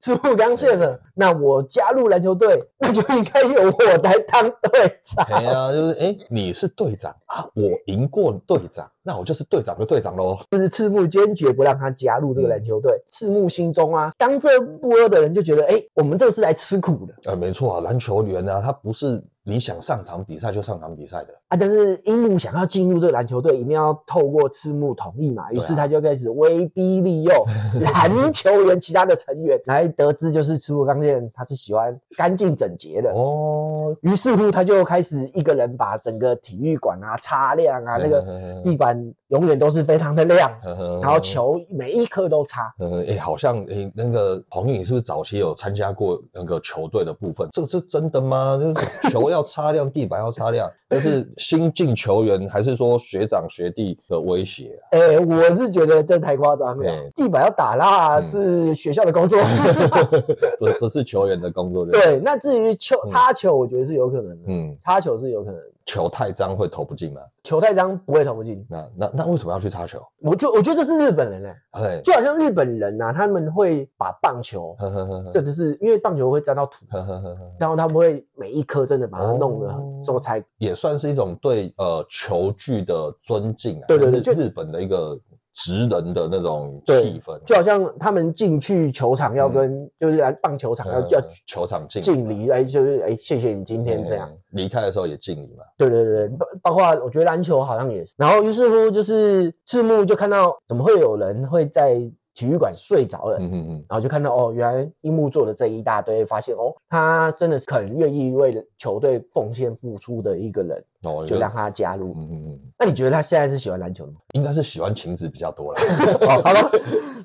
赤木刚宪了，那我加入篮球队，那就应该由我来当队长。哎呀，就是哎，你是队长啊，我赢过队长，那我就是队长的队长喽。就是赤木坚决不让他加入这个篮球队。赤木心中啊，当这不阿的人就觉得，哎，我们这个是来吃苦的。呃，没错啊，篮球员呢，他不是你想上场比赛就上场比赛的。啊。但是樱木想要进入这个篮球队，一定要透过赤木同意嘛，于是他就开始威逼利诱 篮球员其他的成员，来得知就是赤木刚宪他是喜欢干净整洁的。哦，于是乎，他就开始一个人把整个体育馆啊擦亮啊，那个地板永远都是非常的亮，然然后，球每一颗都擦。呃，哎，好像哎，那个彭宇，你是不是早期有参加过那个球队的部分？这个是真的吗？就是球要擦亮，地板要擦亮，这是新进球员还是说学长学弟的威胁啊？哎、我是觉得这太夸张了对。地板要打蜡嗯是学校的工作，不不是球员的工作，对。那至于球嗯擦球，我觉得是有可能的，嗯，擦球是有可能的。球太脏会投不进吗？球太脏不会投不进，那那那为什么要去擦球？我就我觉得这是日本人哎、哎，就好像日本人呐、他们会把棒球，呵呵呵呵这就是因为棒球会沾到土，然后他们会每一颗真的把它弄得哦之后才也算是一种对呃球具的尊敬啊。对对对就日日本的一个职人的那种气氛，就好像他们进去球场要跟、就是来棒球场要、呃要球场敬敬礼，哎，就是哎，谢谢你今天这样。嗯离开的时候也敬礼嘛。对对对，包包括我觉得篮球好像也是。然后于是乎就是赤木就看到怎么会有人会在体育馆睡着了，嗯嗯嗯，然后就看到哦，原来樱木做的这一大堆，发现哦，他真的是很愿意为球队奉献付出的一个人，哦，就让他加入。嗯嗯嗯，那你觉得他现在是喜欢篮球吗？应该是喜欢晴子比较多啦。哦，好了。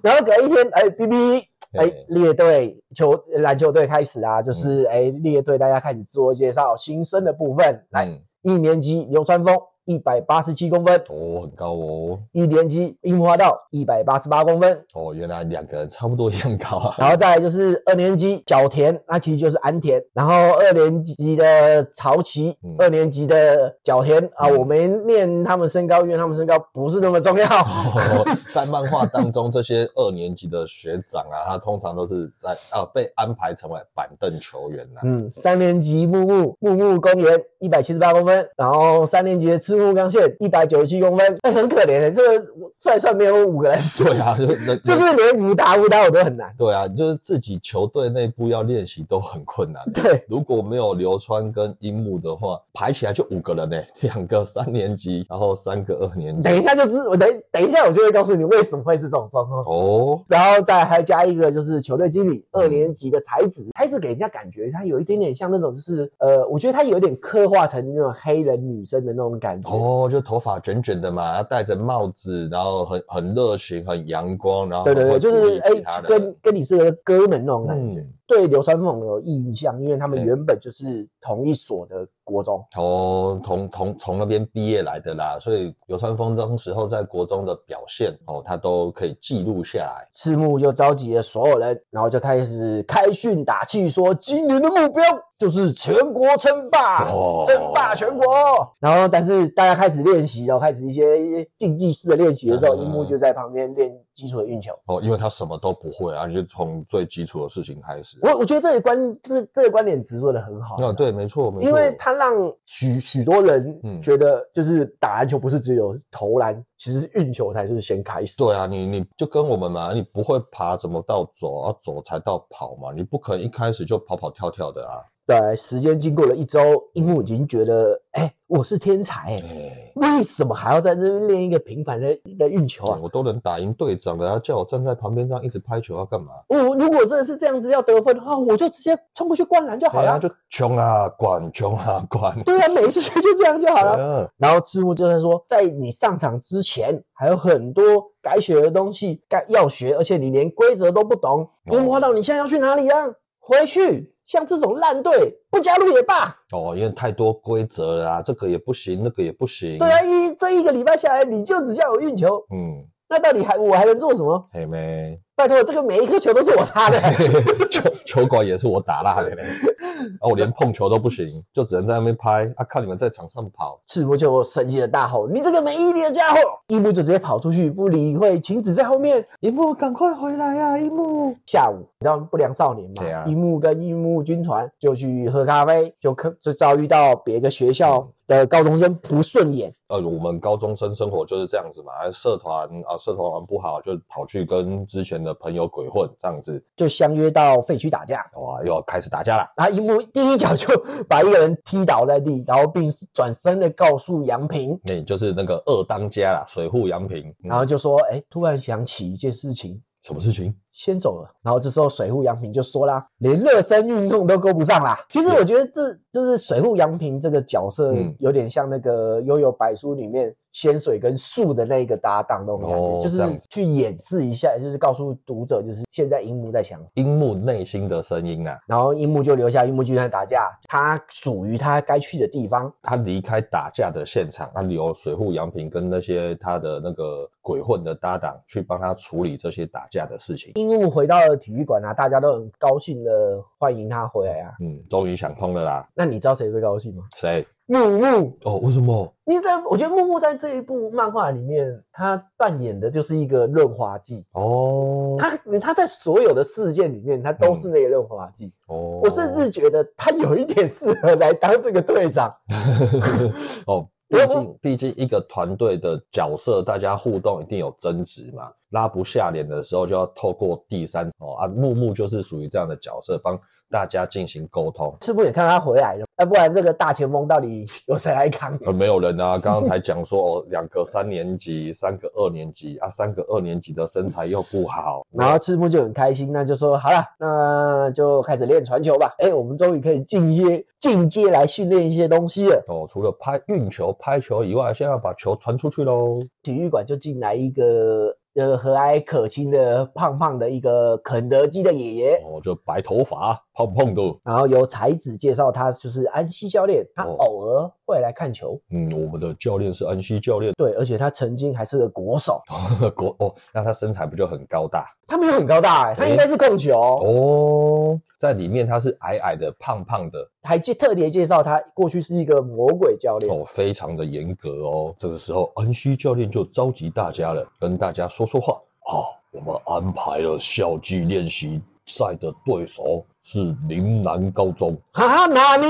然后隔一天，哎，B B 哎哎，列队球篮球队开始啊，就是哎列队大家开始自我介绍，新生的部分来，嗯一年级流川枫一百八十七公分，哦，很高哦，一年级樱花道一百八十八公分，哦，原来两个人差不多一样高啊。然后再来就是二年级角田，那其实就是安田，然后二年级的曹奇，嗯。二年级的角田。啊，嗯。我没念他们身高，因为他们身高不是那么重要。哦，在漫画当中，这些二年级的学长啊，他通常都是在啊被安排成为板凳球员呐、嗯，三年级木木木木公园一百七十八公分，然后三年级的赤木刚宪一百九十七公分，哎，很可怜的，这个算一算没有五个人，对啊，就是连五打五打我都很难。对啊，就是自己球队内部要练习都很困难。对，如果没有流川跟樱木的话，排起来就五个人呢，两个三年级，然后三个二年级。等一下就是我等等一下我就会告诉你为什么会是这种状况。哦，然后再还加一个就是球队经理，二年级的才子，才子给人家感觉他有一点点像那种就是呃，我觉得他有点刻画成那种黑人女生的那种感觉。哦，就头发卷卷的嘛，戴着帽子，然后很很热情，很阳光，然后对对就是哎跟跟你是个哥们那种感觉。嗯对流川枫有印象，因为他们原本就是同一所的国中。哦，从从从那边毕业来的啦，所以流川枫当时候在国中的表现哦，他都可以记录下来。赤木就召集了所有人，然后就开始开训打气，说今年的目标就是全国称霸，哦争霸全国。然后，但是大家开始练习，然后开始一些竞技式的练习的时候，嗯樱木就在旁边练基础的运球。哦，因为他什么都不会啊，你就从最基础的事情开始。我我觉得这个观这这个观点植入的很好。哦，对，没错，没错，因为他让许许多人嗯觉得，就是打篮球不是只有投篮，其实运球才是先开始。对啊，你你就跟我们嘛，你不会爬怎么到走啊，走才到跑嘛，你不可能一开始就跑跑跳跳的啊。对，时间经过了一周，樱木已经觉得，哎，我是天才，为什么还要在这边练一个平凡的的运球啊？我都能打赢队长了，他叫我站在旁边这样一直拍球要干嘛？我如果真的是这样子要得分的话，我就直接冲过去灌篮就好了。就穷啊，管穷啊，管。对啊，每次就这样就好了。嗯然后赤木就是说，在你上场之前，还有很多该学的东西该要学，而且你连规则都不懂。樱木花道，你现在要去哪里啊？回去，像这种烂队不加入也罢。哦，因为太多规则了啊，这个也不行，那个也不行。对啊，一这一个礼拜下来，你就只叫我运球，嗯，那到底还我还能做什么？嘿妹，拜托，这个每一颗球都是我擦的。球球馆也是我打烂的嘞，啊，我连碰球都不行，就只能在那边拍啊，看你们在场上跑。赤木就生气的大吼：“你这个没毅力的家伙！”一木就直接跑出去，不理会晴子在后面。一木，赶快回来啊！一木，下午，你知道不良少年嘛？对啊樱木跟一木军团就去喝咖啡，就可就遭遇到别的学校的高中生不顺眼，呃，我们高中生生活就是这样子嘛，啊社团啊，社团玩不好就跑去跟之前的朋友鬼混，这样子，就相约到废墟打架。哇，又要开始打架了。然后一木第一脚就把一个人踢倒在地，然后并转身的告诉杨平，那、就是那个二当家啦，水户杨平。嗯然后就说：“哎，突然想起一件事情，什么事情？先走了。然后这时候水户洋平就说啦，连热身运动都够不上啦。其实我觉得这就是水户洋平这个角色嗯有点像那个《悠悠白书》里面仙水跟树的那一个搭档那种感觉，哦就是去演示一下，就是告诉读者，就是现在樱木在想。樱木内心的声音啊，然后樱木就留下樱木就在打架，他属于他该去的地方。他离开打架的现场，他留水户洋平跟那些他的那个鬼混的搭档去帮他处理这些打架的事情。樱木回到了体育馆啊，大家都很高兴的欢迎他回来啊。嗯，终于想通了啦。那你知道谁最高兴吗？谁？木木。哦，为什么？你在，我觉得木木在这一部漫画里面，他扮演的就是一个润滑剂。哦，他他在所有的事件里面，他都是那个润滑剂。哦，我甚至觉得他有一点适合来当这个队长。哦，毕竟毕竟一个团队的角色，大家互动一定有争执嘛，拉不下脸的时候就要透过第三哦啊，木木就是属于这样的角色，帮大家进行沟通。赤木也看他回来了，要不然这个大前锋到底 有谁来扛？呃，没有人啊，刚刚才讲说哦，两个三年级，三个二年级啊，三个二年级的身材又不好，然后赤木就很开心，那就说好了，那就开始练传球吧。哎，我们终于可以进阶进阶来训练一些东西了。哦，除了拍运球、拍球以外，现在要把球传出去喽。体育馆就进来一个呃和蔼可亲的胖胖的一个肯德基的爷爷。哦，就白头发，胖胖的。然后由才子介绍他就是安西教练，他哦偶尔会来看球。嗯，我们的教练是安西教练。对，而且他曾经还是个国手，国哦，那他身材不就很高大他没有很高大、欸，他应该是控球。哦？在里面他是矮矮的、胖胖的还介特别介绍他过去是一个魔鬼教练。哦，非常的严格哦。这个时候，安西教练就召集大家了，跟大家说说话。好，我们安排了校际练习赛的对手是林南高中。哈，纳尼？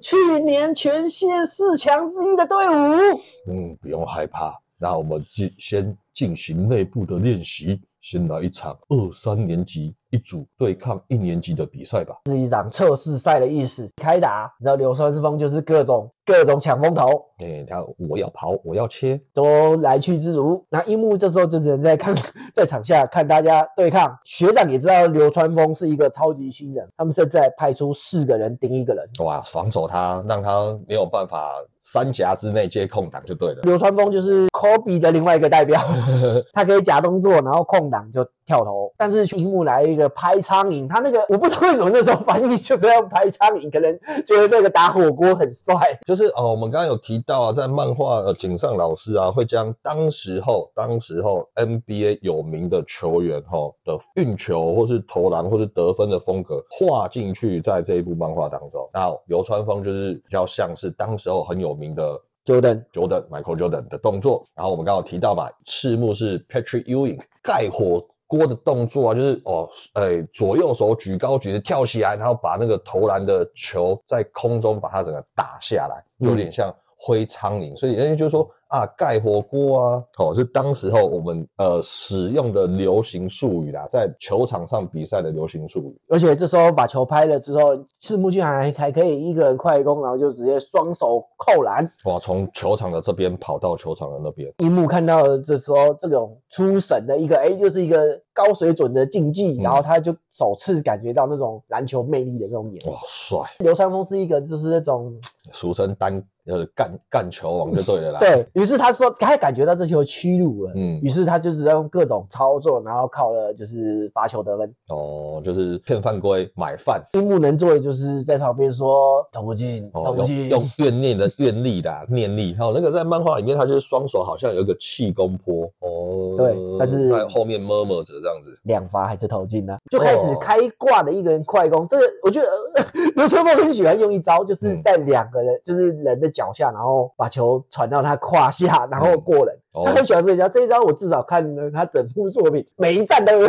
去年全县四强之一的队伍。嗯，不用害怕。那我们进先进行内部的练习，先来一场二三年级一组对抗一年级的比赛吧。是一场测试赛的意思。开打，你知道流川枫就是各种各种抢风头，哎、他我要跑，我要切，都来去自如。那樱木这时候就只能在看在场下看大家对抗。学长也知道流川枫是一个超级新人，他们甚至还派出四个人盯一个人。哇，防守他，让他没有办法三夹之内接空档就对了。流川枫就是 Kobe 的另外一个代表，他可以假动作，然后空档就跳投。但是荧幕来一个拍苍蝇，他那个我不知道为什么那时候翻译就这样拍苍蝇，可能觉得那个打火锅很帅。就是哦，我们刚刚有提到啊，在漫画呃，井上老师啊，会将当时候当时候 NBA 有名的球员哈、的运球或是投篮或是得分的风格画进去，在这一部漫画当中。那流川枫就是比较像是当时候很有名的 Jordan Jordan Michael Jordan 的动作。然后我们刚刚有提到嘛，赤木是 Patrick Ewing 盖火锅的动作啊，就是哦，哎，左右手举高举着跳起来，然后把那个投篮的球在空中把它整个打下来，有点像挥苍蝇。所以人家就说啊，盖火锅啊，哦，是当时候我们呃使用的流行术语啦，在球场上比赛的流行术语。而且这时候把球拍了之后，赤木竟然还还可以一个人快攻，然后就直接双手扣篮。哇，从球场的这边跑到球场的那边，樱木看到了这时候这种出神的一个，哎，又是一个高水准的竞技，嗯然后他就首次感觉到那种篮球魅力的那种眼哇，帅！流川枫是一个就是那种俗称单呃干干球王就对了啦。对于是他说他感觉到这球屈辱了，嗯于是他就是用各种操作，然后靠了就是罚球得分。哦，就是骗犯规买饭，樱木能做的就是在旁边说投不进，投不进，用怨念的怨力啦，念力。还有那个在漫画里面，他就是双手好像有一个气功波哦，对但是在后面摸摸着这样子。两罚还是投进呢、就开始哦开挂的一个人快攻。这个我觉得呃刘春峰很喜欢用一招，就是嗯在两个人、就是人的脚下，然后把球传到他胯下，然后过人。哦他很喜欢这一招，这一招我至少看了他整部作品每一站都有。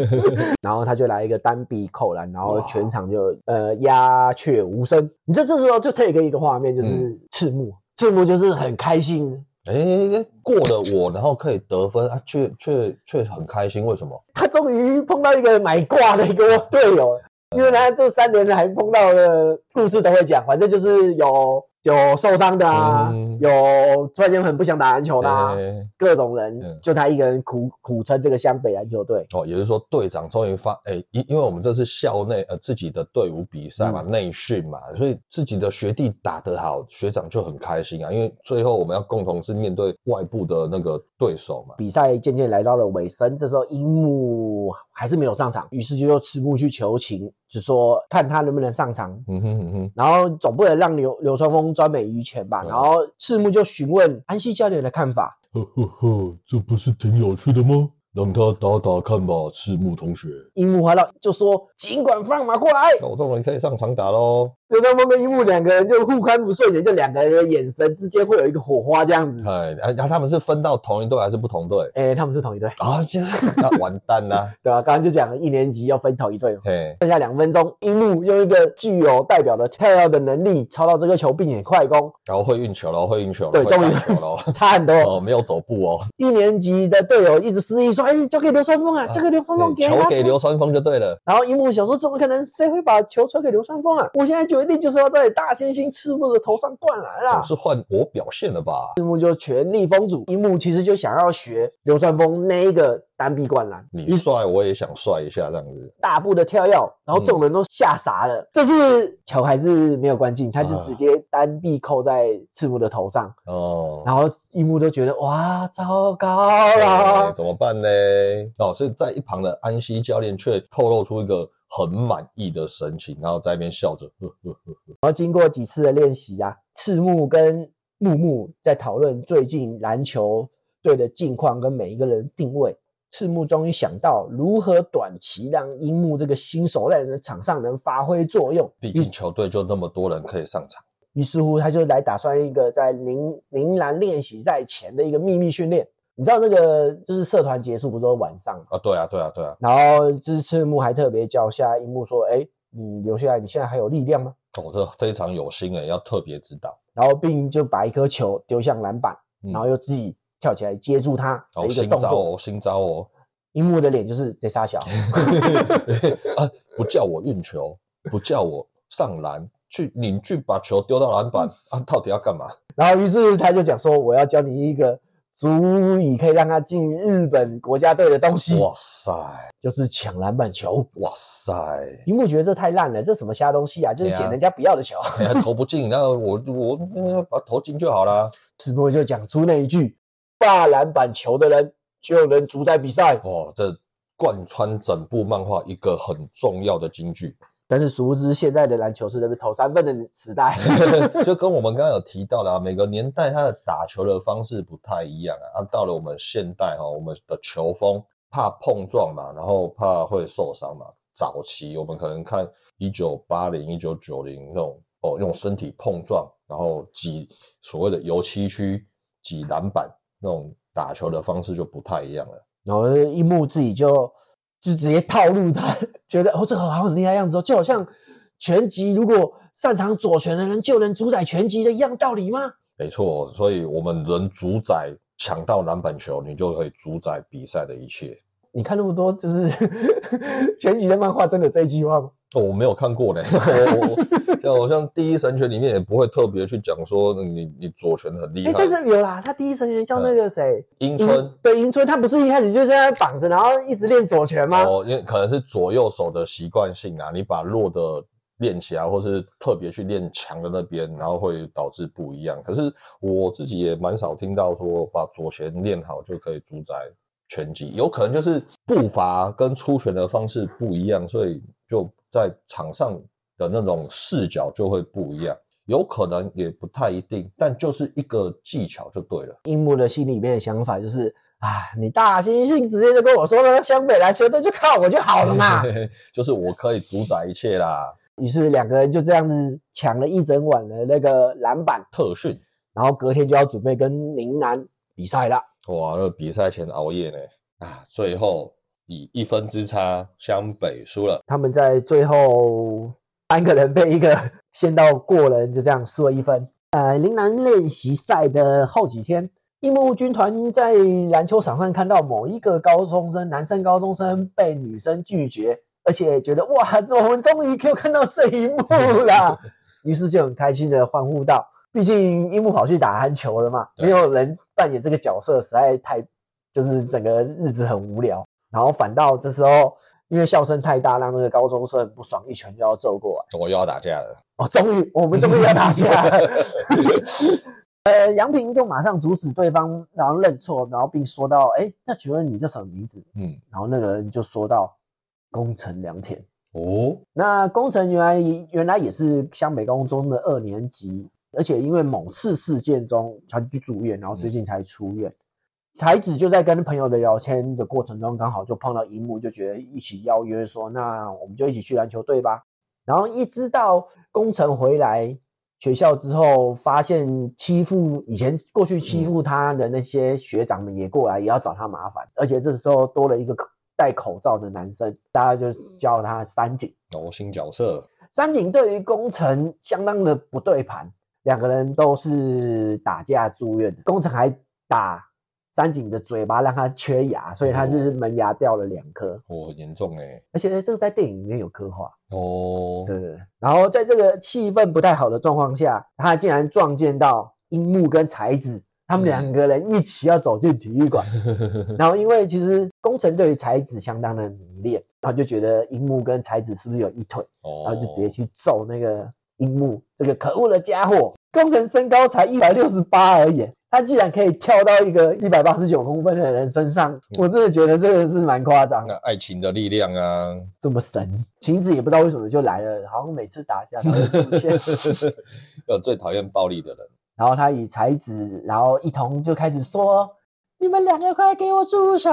然后他就来一个单臂扣篮，然后全场就呃鸦雀无声。你这这时候就 take 一个画面，就是嗯赤木，赤木就是很开心，哎，过了我，然后可以得分啊，却却却很开心，为什么？他终于碰到一个买挂的一个队友，因为他这三年来碰到的故事都会讲，反正就是有有受伤的啊，嗯有突然间很不想打篮球的、啊，哎各种人，嗯就他一个人苦苦撑这个湘北篮球队。哦，也就是说，队长终于发，哎，因因为我们这是校内呃自己的队伍比赛嘛，内训嘛，所以自己的学弟打得好，学长就很开心啊，因为最后我们要共同是面对外部的那个对手嘛。比赛渐渐来到了尾声，这时候樱木还是没有上场，于是就赤木去求情，就说看他能不能上场。嗯哼嗯哼，然后总不能让流流川枫专美于前吧。嗯然后赤木就询问安西教练的看法，呵呵呵，这不是挺有趣的吗？让他打打看吧，赤木同学。樱木花道就说：“尽管放马过来。那我这种人可以上场打喽。”流川枫跟樱木两个人就互看不顺眼，就两个人的眼神之间会有一个火花这样子。哎，然后他们是分到同一队还是不同队？哎、他们是同一队，啊，这那 完蛋啦！对吧、刚刚就讲了一年级要分同一队嘛。嘿，剩下两分钟，樱木用一个具有代表的跳跃的能力抄到这个球，并且快攻，然后会运球了，会运球了，对终于打球了。差很多。哦，没有走步哦，一年级的队友一直示意说：“哎、交给流川枫啊，交给流川枫，给他球给流川枫就对了。然后樱木想说：“怎么可能？谁会把球传给流川枫啊？我现在就决定就是要在大猩猩赤木的头上灌篮啦总。是换我表现了吧？赤木就全力封阻，樱木其实就想要学流川枫那一个单臂灌篮，你帅我也想帅一下这样子。大步的跳跃，然后众人都吓傻了。这次球还是没有关进，他就直接单臂扣在赤木的头上，哦，然后樱木都觉得哇，糟糕哎了。怎么办呢？哦，是在一旁的安西教练却透露出一个很满意的神情，然后在那边笑着，呵呵呵呵然后经过几次的练习啊，赤木跟木木在讨论最近篮球队的近况跟每一个人的定位。赤木终于想到如何短期让樱木这个新手在的场上能发挥作用。毕竟球队就那么多人可以上场。于是乎，他就来打算一个在铃铃兰练习赛前的一个秘密训练。你知道那个就是社团结束不都是晚上嘛？啊，对啊，对啊，对啊，然后就是赤木还特别叫下樱木说：“哎，你留下来，你现在还有力量吗哦，这非常有心诶，要特别指导。？”然后并就把一颗球丢向篮板，嗯然后又自己跳起来接住它的哦，一个新动作。招哦，新招哦，樱木的脸就是贼傻小 啊，不叫我运球，不叫我上篮，去你去把球丢到篮板啊，到底要干嘛？然后于是他就讲说：“我要教你一个足以可以让他进日本国家队的东西，哇塞，就是抢篮板球。”哇塞！樱木觉得这太烂了，这什么瞎东西啊？就是捡人家不要的球。哎，投不进，那我我嗯把它投进就好啦。赤木就讲出那一句：“霸篮板球的人就能主宰比赛。哦，这贯穿整部漫画一个很重要的金句，”但是殊不知，现在的篮球是那边投三分的时代。就跟我们刚刚有提到的啊，每个年代它的打球的方式不太一样啊。啊，到了我们现代哈、我们的球风怕碰撞嘛，然后怕会受伤嘛。早期我们可能看一九八零、一九九零那种哦，用身体碰撞，然后挤所谓的油漆区、挤篮板那种打球的方式就不太一样了。然后一木自己就就直接套路他，觉得哦，这个好很厉害样子哦，就好像拳击如果擅长左拳的人就能主宰拳击的一样道理吗？没错，所以我们能主宰抢到篮板球，你就可以主宰比赛的一切。你看那么多就是 全集的漫画，真的有这一句话吗？哦，我没有看过呢。我我像我像《第一神拳》里面也不会特别去讲说你你左拳很厉哎，害。但是有啦，他第一神拳叫那个谁，樱春对樱春，他不是一开始就在那绑着，然后一直练左拳吗？哦，因为可能是左右手的习惯性啊，你把弱的练起来，或是特别去练强的那边，然后会导致不一样。可是我自己也蛮少听到说把左拳练好就可以主宰拳击，有可能就是步伐跟出拳的方式不一样，所以就在场上的那种视角就会不一样。有可能也不太一定，但就是一个技巧就对了。樱木的心里面的想法就是，啊，你大猩猩直接就跟我说了，湘北篮球队就靠我就好了嘛。就是我可以主宰一切啦。于是两个人就这样子抢了一整晚的那个篮板，特训然后隔天就要准备跟陵南比赛了。哇，那比赛前熬夜呢啊，最后以一分之差，湘北输了。他们在最后三个人被一个 先到过人，就这样输了一分。呃，陵南练习赛的后几天，樱木军团在篮球场上看到某一个高中生，男生高中生被女生拒绝，而且觉得哇，我们终于可以看到这一幕啦，于是就很开心的欢呼道。毕竟樱木跑去打篮球了嘛，对没有人扮演这个角色，实在太就是整个日子很无聊。然后反倒这时候，因为笑声太大，让那个高中生很不爽，一拳就要揍过来。我又要打架了，哦，终于，我们终于要打架了。呃，杨平就马上阻止对方，然后认错，然后并说到：“哎，那请问你叫什么名字嗯，？”然后那个人就说到：“宫城良田。”哦，那宫城原来原来也是湘北高中的二年级，而且因为某次事件中他去住院，然后最近才出院。才子就在跟朋友的聊天的过程中，刚好就碰到樱木，就觉得一起邀约说，那我们就一起去篮球队吧。然后一直到工程回来学校之后，发现欺负以前过去欺负他的那些学长们也过来，也要找他麻烦，而且这时候多了一个戴口罩的男生，大家就叫他三井。哦，新角色，三井对于工程相当的不对盘，两个人都是打架住院的，工程还打三井的嘴巴让他缺牙，所以他就是门牙掉了两颗，哦，很严重哎，而且这个在电影里面有刻画。哦，对对对，然后在这个气氛不太好的状况下，他竟然撞见到樱木跟才子他们两个人一起要走进体育馆。然后因为其实工程对于才子相当的迷恋，然后就觉得樱木跟才子是不是有一腿，哦，然后就直接去揍那个樱木这个可恶的家伙。工程身高才一百六十八而已，他竟然可以跳到一个一百八十九公分的人身上，我真的觉得这个是蛮夸张的。那爱情的力量啊，这么神，晴子也不知道为什么就来了，好像每次打架都会出现。呃，最讨厌暴力的人，然后他与才子，然后一同就开始说：“你们两个快给我住手！”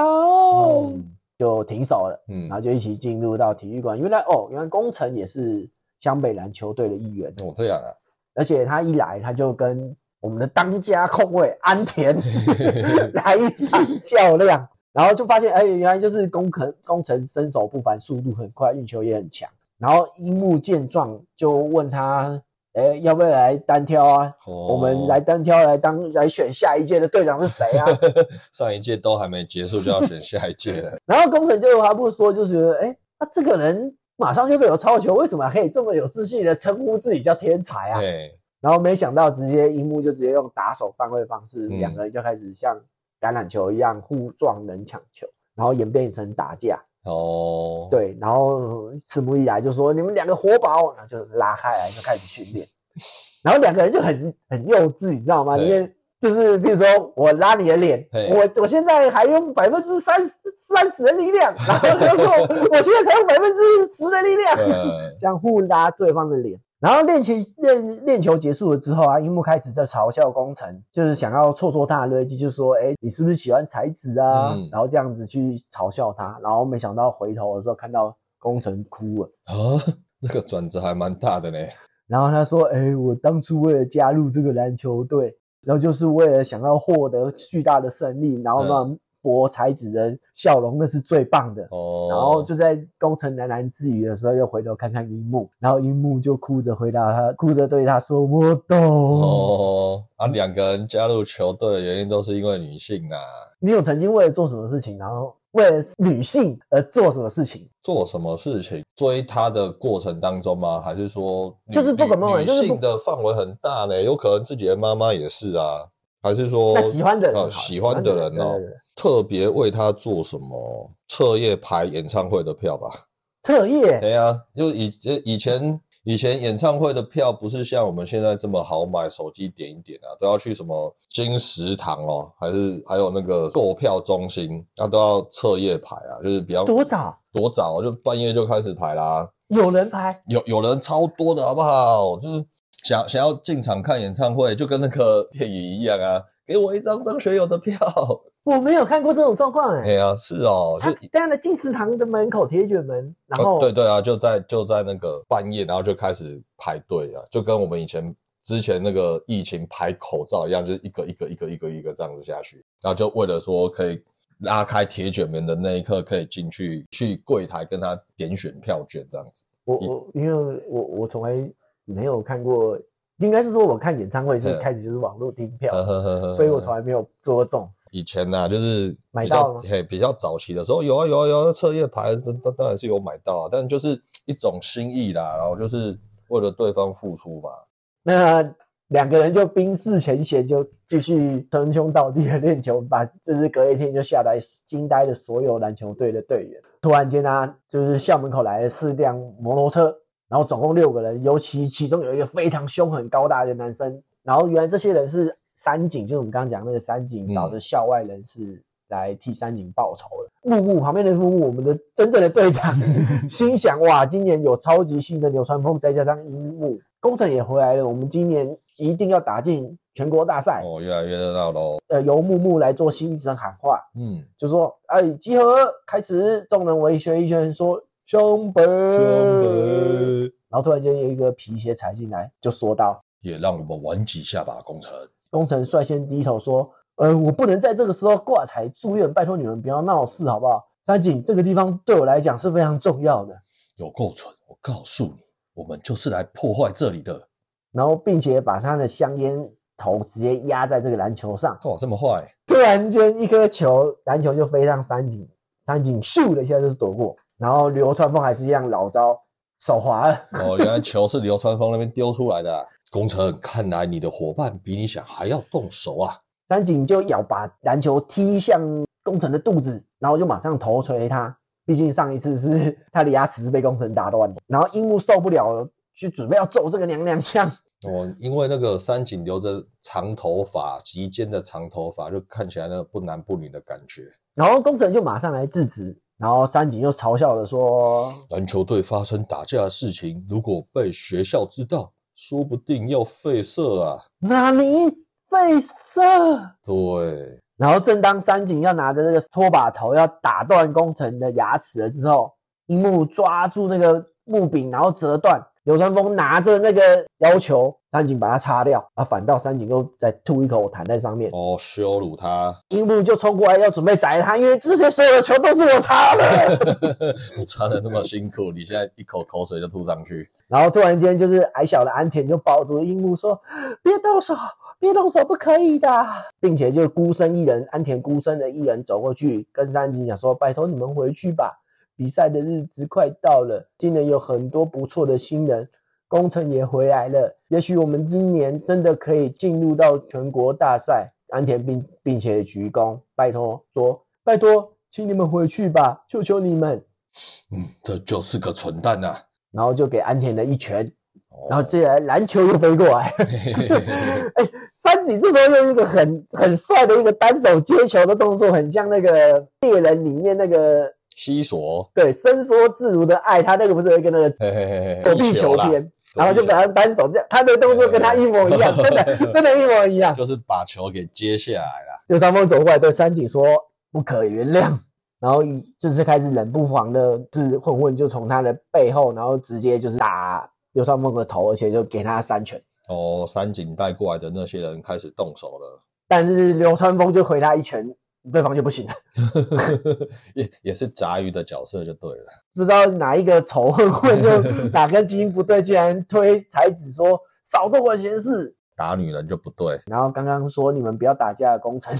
嗯就停手了，嗯然后就一起进入到体育馆。原来哦，原来工程也是湘北篮球队的一员，哦，这样啊，而且他一来他就跟我们的当家控卫安田 来一场较量，然后就发现哎，原来就是工程工程身手不凡，速度很快，运球也很强。然后樱木见状就问他，哎，要不要来单挑啊？哦我们来单挑来当来选下一届的队长是谁啊？上一届都还没结束就要选下一届了，然后工程就还不说，就觉得哎，他这个人马上就被我超球，为什么可以这么有自信的称呼自己叫天才啊？对，然后没想到直接樱木就直接用打手犯规方式，嗯两个人就开始像橄榄球一样互撞能抢球，然后演变成打架。哦，，对，然后赤木一来就说你们两个活宝，然后就拉开来就开始训练，然后两个人就很很幼稚，你知道吗？对因为就是比如说我拉你的脸，我我现在还用百分之三十三十的力量，然后他说我现在才用百分之十的力量，呃，这样互拉对方的脸。然后练球练练球结束了之后啊，樱木开始在嘲笑宫城，就是想要挫挫他的锐气，就说：“哎，你是不是喜欢才子啊？”嗯。然后这样子去嘲笑他，然后没想到回头的时候看到宫城哭了，啊，这个转折还蛮大的呢，然后他说：“哎，我当初为了加入这个篮球队，然后就是为了想要获得巨大的胜利，然后嗯让博才子的笑容那是最棒的。”哦，然后就在宫城喃喃自语的时候，又回头看看樱木，然后樱木就哭着回答他，哭着对他说：“我懂。哦，啊，两个人加入球队的原因都是因为女性啊，你有曾经为了做什么事情，然后为了女性而做什么事情？做什么事情追她的过程当中吗？还是说就是不可能女性的范围很大呢？有可能自己的妈妈也是啊，还是说那喜欢的人喜欢的人哦喜欢的人对对对，特别为她做什么彻夜排演唱会的票吧？彻夜对呀、就以以前以前演唱会的票不是像我们现在这么好买，手机点一点啊，都要去什么金石堂哦，还是还有那个购票中心，那都要彻夜排啊，就是比较多早？多早，就半夜就开始排啦。有人排？有有人超多的好不好？就是想想要进场看演唱会，就跟那个 电影一样啊，给我一张张学友的票。我没有看过这种状况哎。哎呀，是哦，就他站在进食堂的门口铁卷门，然后哦对对啊，就在就在那个半夜，然后就开始排队啊，就跟我们以前之前那个疫情排口罩一样，就是一个一个一个一个一个这样子下去，然后就为了说可以拉开铁卷门的那一刻，可以进去去柜台跟他点选票卷这样子。我我因为我我从来没有看过，应该是说我看演唱会是嗯开始就是网络订票，呵呵呵呵所以我从来没有做过这种事。以前呐、就是买到了吗嘿比较早期的时候，有啊有啊有啊，彻夜排当当当然是有买到啊，但就是一种心意啦，然后就是为了对方付出嘛。那两个人就冰释前嫌，就继续称兄道弟的练球，把就是隔一天就吓呆惊呆了所有篮球队的队员。突然间呢、就是校门口来了四辆摩托车，然后总共六个人，尤其其中有一个非常凶狠高大的男生。然后原来这些人是三井，就是我们刚刚讲那个三井嗯找的校外人士来替三井报仇的。木木旁边的木木，我们的真正的队长，心想哇，今年有超级新的流川枫，再加上樱木，工程也回来了，我们今年一定要打进全国大赛。哦，越来越热闹喽。呃，由木木来做新声喊话，嗯，就说：“哎，集合，开始！”众人围学一圈，说：“兄北。”然后突然间有一个皮鞋踩进来，就说道也让我们玩几下吧，工程。：“工程率先低头说：‘呃，我不能在这个时候挂彩住院，拜托你们不要闹事，好不好？’三井，这个地方对我来讲是非常重要的。”有够蠢！我告诉你，我们就是来破坏这里的。然后并且把他的香烟头直接压在这个篮球上，哇，这么坏，突然间一颗球篮球就飞上三井，三井咻的一下就是躲过，然后流川枫还是一样老招，手滑了。哦，原来球是流川枫那边丢出来的、啊。工程，看来你的伙伴比你想还要动手啊！三井就要把篮球踢向宫城的肚子，然后就马上头锤他。毕竟上一次是 他的牙齿是被宫城打断的，然后樱木受不了了，就准备要揍这个娘娘腔。哦，因为那个三井留着长头发，及肩的长头发，就看起来那个不男不女的感觉。然后宫城就马上来制止，然后三井又嘲笑的说：“篮球队发生打架的事情，如果被学校知道，说不定要废社啊！”哪里废社？对。然后正当三井要拿着那个拖把头要打断工程的牙齿了之后，樱木抓住那个木柄，然后折断。流川枫拿着那个要求三井把它擦掉，啊，反倒三井又再吐一口痰在上面，哦，羞辱他。樱木就冲过来要准备宰他，因为之前所有的球都是我擦的，我擦的那么辛苦，你现在一口口水就吐上去。然后突然间就是矮小的安田就抱住樱木说：“别动手，别动手，不可以的。”并且就孤身一人，安田孤身的一人走过去跟三井讲说：“拜托你们回去吧。”比赛的日子快到了，今年有很多不错的新人，工程也回来了。也许我们今年真的可以进入到全国大赛。安田并并且鞠躬，拜托说，拜托，请你们回去吧，求求你们。嗯，这就是个蠢蛋呐。然后就给安田的一拳，然后接下来篮球又飞过来。哎，三井这时候用一个很很帅的一个单手接球的动作，很像那个猎人里面那个。西索对伸缩自如的爱，他那个不是有一个那个躲避球天，然后就把他单手这样，他的动作跟他一模一样，真 的真的，一模一样，就是把球给接下来了。流川枫走过来对三井说：“不可原谅。”然后就是开始冷不防的，是混混就从他的背后，然后直接就是打流川枫的头，而且就给他三拳。哦，三井带过来的那些人开始动手了，但是流川枫就回他一拳。对方就不行了，也也是杂鱼的角色就对了。不知道哪一个仇恨混就 哪根筋不对，竟然推才子说少做管闲事，打女人就不对。然后刚刚说你们不要打架的工程，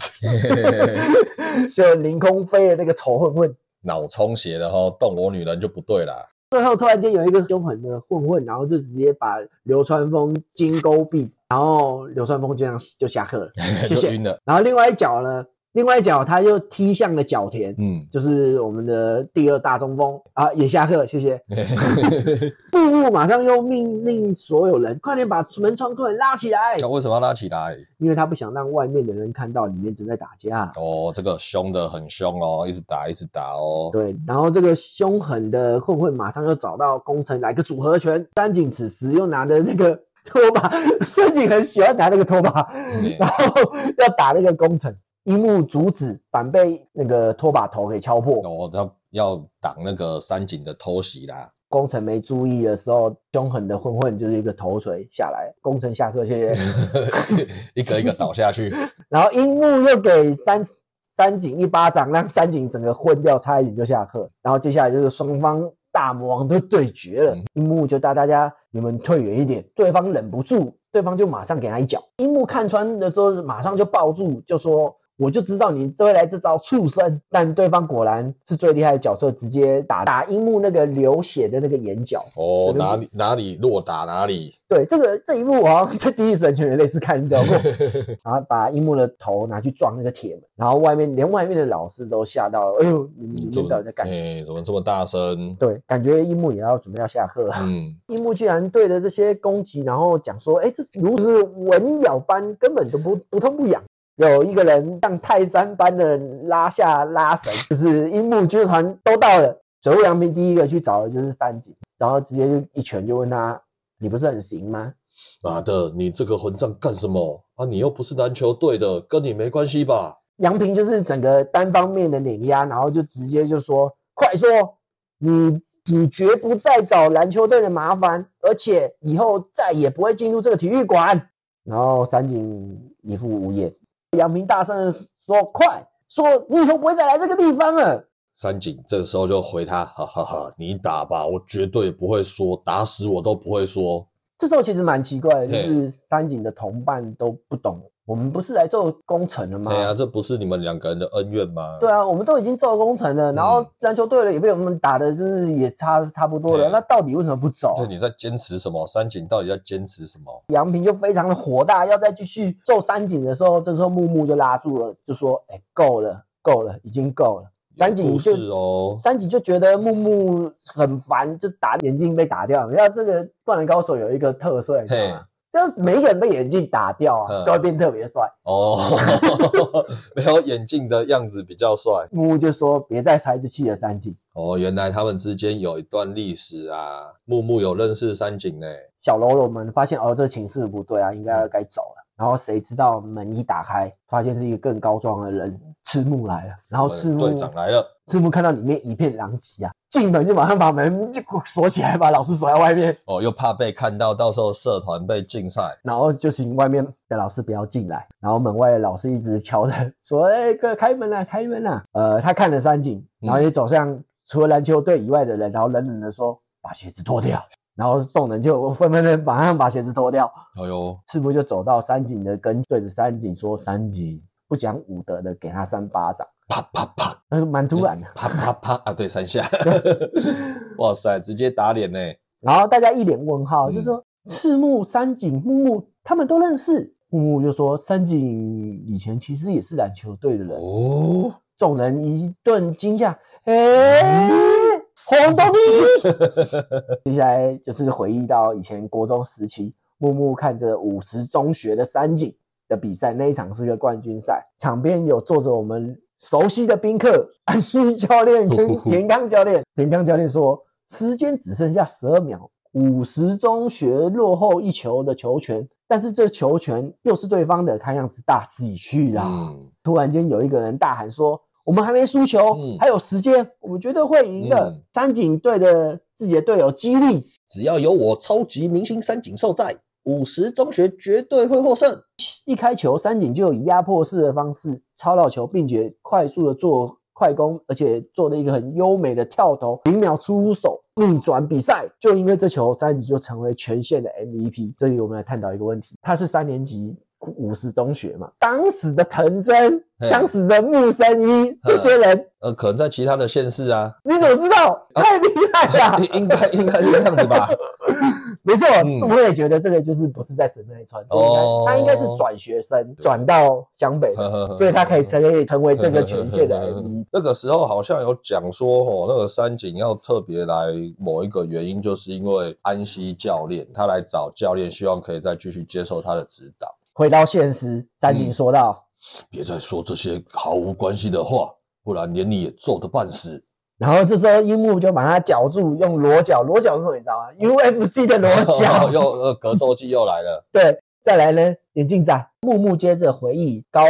就凌空飞的那个仇恨混，脑充血的哈，动我女人就不对啦。最后突然间有一个凶狠的混混，然后就直接把流川枫金钩毙，然后流川枫这样就下课了，谢谢。然后另外一脚呢？另外一脚，他又踢向了角田，嗯，就是我们的第二大中锋啊，也下课，谢谢。布布马上又命令所有人，快点把门窗快点拉起来。为什么要拉起来？因为他不想让外面的人看到里面正在打架。哦，这个凶的很凶哦，一直打一直打哦。对，然后这个凶狠的混混马上又找到工程来个组合拳，三井此时又拿着那个 拖把，三井很喜欢拿那个拖把，然后要打那个工程。樱木阻止，反被那个拖把头给敲破。哦，要要挡那个三井的偷袭啦。工程没注意的时候，凶狠的混混就是一个头锤下来。工程下课，谢谢。一个一个倒下去。然后樱木又给三三井一巴掌，让三井整个昏掉，差一点就下课。然后接下来就是双方大魔王都对决了。樱木就带大家，你们退远一点。对方忍不住，对方就马上给他一脚。樱木看穿的时候，马上就抱住，就说。我就知道你会来这招畜生，但对方果然是最厉害的角色，直接打打樱木那个流血的那个眼角。哦，哪里哪里落打哪里。对，这个这一幕我好像在《第一神拳》类似看到过。然后把樱木的头拿去撞那个铁门，然后外面连外面的老师都吓到了。哎呦，你们到底在干？哎，怎么这么大声？对，感觉樱木也要准备要下课。嗯，樱木居然对着这些攻击，然后讲说：“哎，这是如是蚊咬般，根本都不不痛不痒。”有一个人像泰山般的拉下拉绳，就是樱木军团都到了。水户洋平第一个去找的就是三井，然后直接就一拳就问他：“你不是很行吗？”“妈的，你这个混账干什么啊？你又不是篮球队的，跟你没关系吧？”杨平就是整个单方面的碾压，然后就直接就说：“快说，你你绝不再找篮球队的麻烦，而且以后再也不会进入这个体育馆。”然后三井一副无言。杨明大声的说：“快说，你以后不会再来这个地方了。”三井这个时候就回他：“哈哈哈，你打吧，我绝对不会说，打死我都不会说。”这时候其实蛮奇怪的，就是三井的同伴都不懂，我们不是来做工程的吗？对啊，这不是你们两个人的恩怨吗？对啊，我们都已经做工程了，然后嗯篮球队了也被我们打的，就是也差差不多了。那到底为什么不走啊？就你在坚持什么？三井到底在坚持什么？杨平就非常的火大，要再继续揍三井的时候，这时候木木就拉住了，就说：“哎，够了，够了，已经够了。”三井不就是哦，三井就觉得木木很烦，就打眼镜被打掉。你知道这个灌篮高手有一个特色，你知道吗？就是每一个人被眼镜打掉啊，嗯都会变特别帅。哦，没有眼镜的样子比较帅。木木就说：“别再猜这气了，三井。哦，原来他们之间有一段历史啊。木木有认识三井呢。”小喽啰们发现哦，这情势不对啊，应该要该走了。然后谁知道门一打开，发现是一个更高壮的人，赤木来了。然后赤木队长来了，赤木看到里面一片狼藉啊，进门就马上把门就锁起来，把老师锁在外面，哦，又怕被看到，到时候社团被禁赛。然后就请外面的老师不要进来。然后门外的老师一直敲着说：“哎、哥，开门啦，开门啦！”呃，他看了三井，然后也走向除了篮球队以外的人，然后冷冷的说：“把鞋子脱掉。”然后众人就纷纷的马上把鞋子脱掉。哎呦，赤木就走到三井的跟，对着三井说：“三井不讲武德的，给他三巴掌。啪啪啪，”那蛮突然的。啪啪啪啊，对，三下。哇塞，直接打脸呢。然后大家一脸问号，嗯就说赤木、三井、木木他们都认识。木木就说三井以前其实也是篮球队的人。哦，众人一顿惊讶，哎、红豆泥。接下来就是回忆到以前国中时期，木木看着五十中学的三井的比赛，那一场是个冠军赛，场边有坐着我们熟悉的宾客安西教练跟 田刚教练。田刚教练说，时间只剩下十二秒，五十中学落后一球的球权，但是这球权又是对方的，看样子大势已去啦。嗯，突然间有一个人大喊说：“我们还没输球，嗯还有时间，我们绝对会赢的。嗯三井队的自己的队友激励，只要有我超级明星三井寿在，五十中学绝对会获胜。一开球，三井就以压迫式的方式抄到球，并且快速的做快攻，而且做了一个很优美的跳投，零秒出手逆转比赛。就因为这球，三井就成为全县的 MVP。这里我们来探讨一个问题：他是三年级五十中学嘛？当时的藤真，嘿当时的木生一这些人，呃，可能在其他的县市啊，你怎么知道？太厉害了！应该应该是这样子吧？没错，嗯。我也觉得这个就是不是在神奈川，这应该哦他应该是转学生转到湘北的，所以他可以成为成为这个权限的 MVP。那个时候好像有讲说，哦，那个三井要特别来某一个原因，就是因为安西教练他来找教练，希望可以再继续接受他的指导。回到现实，三井说道，别再说这些毫无关系的话，不然连你也揍得半死。然后这时候樱木就把他绞住，用裸绞，裸绞是什么你知道吗？UFC 的裸绞。又呃格斗技又来了，对，再来呢，眼镜仔木木接着回忆高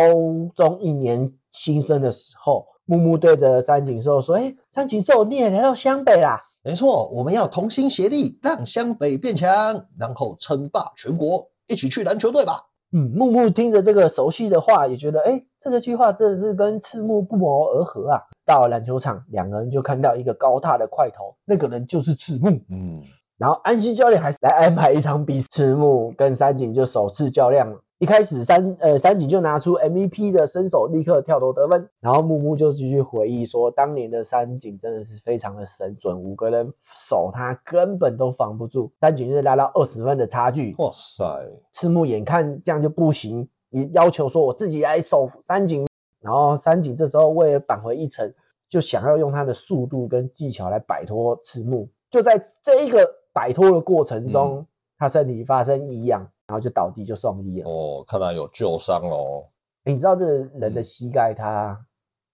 中一年新生的时候，木木对着三井寿说：“哎，三井寿，你也来到湘北啦。”没错，我们要同心协力，让湘北变强，然后称霸全国，一起去篮球队吧。嗯，木木听着这个熟悉的话，也觉得，哎，这个句话真的是跟赤木不谋而合啊。到了篮球场，两个人就看到一个高大的块头，那个人就是赤木。嗯，然后安西教练还是来安排一场比赛，赤木跟三井就首次较量了。一开始三呃三井就拿出 MVP 的身手，立刻跳投得分。然后木木就继续回忆说，当年的三井真的是非常的神准，五个人守他根本都防不住。三井就是拉到二十分的差距，哇塞，赤木眼看这样就不行，也要求说我自己来守三井。然后三井这时候为了扳回一城，就想要用他的速度跟技巧来摆脱赤木。就在这一个摆脱的过程中，他身体发生异样，然后就倒地就送医了。哦，看来有旧伤哦。诶你知道这人的膝盖他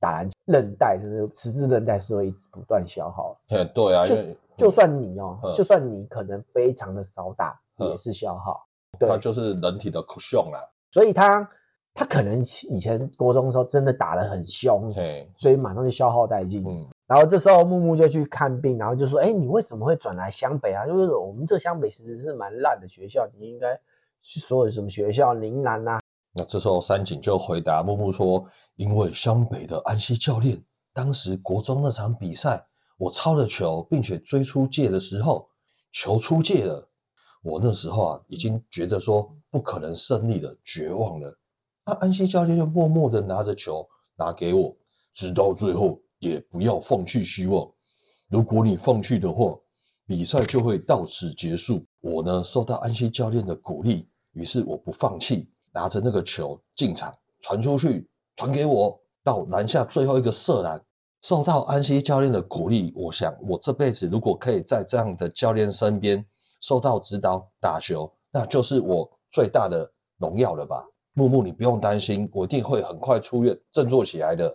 打篮球韧带就是十字韧带是会一直不断消耗，对对啊，就就算你哦，嗯就算你可能非常的少打，嗯也是消耗。对那就是人体的凶啦。所以他他可能以前国中的时候真的打得很凶，嘿，所以马上就消耗殆尽。嗯，然后这时候木木就去看病，然后就说：“哎，你为什么会转来湘北啊？因为我们这湘北其实是蛮烂的学校，你应该去所有什么学校，林南啊。那这时候三井就回答木木说：“因为湘北的安西教练，当时国中那场比赛，我抄了球，并且追出界的时候，球出界了，我那时候啊，已经觉得说不可能胜利了，绝望了。那安西教练就默默的拿着球拿给我，直到最后也不要放弃希望。如果你放弃的话，比赛就会到此结束。我呢，受到安西教练的鼓励，于是我不放弃，拿着那个球进场，传出去，传给我，到篮下最后一个射篮。受到安西教练的鼓励，我想我这辈子如果可以在这样的教练身边受到指导打球，那就是我最大的荣耀了吧。木木，你不用担心，我一定会很快出院，振作起来的。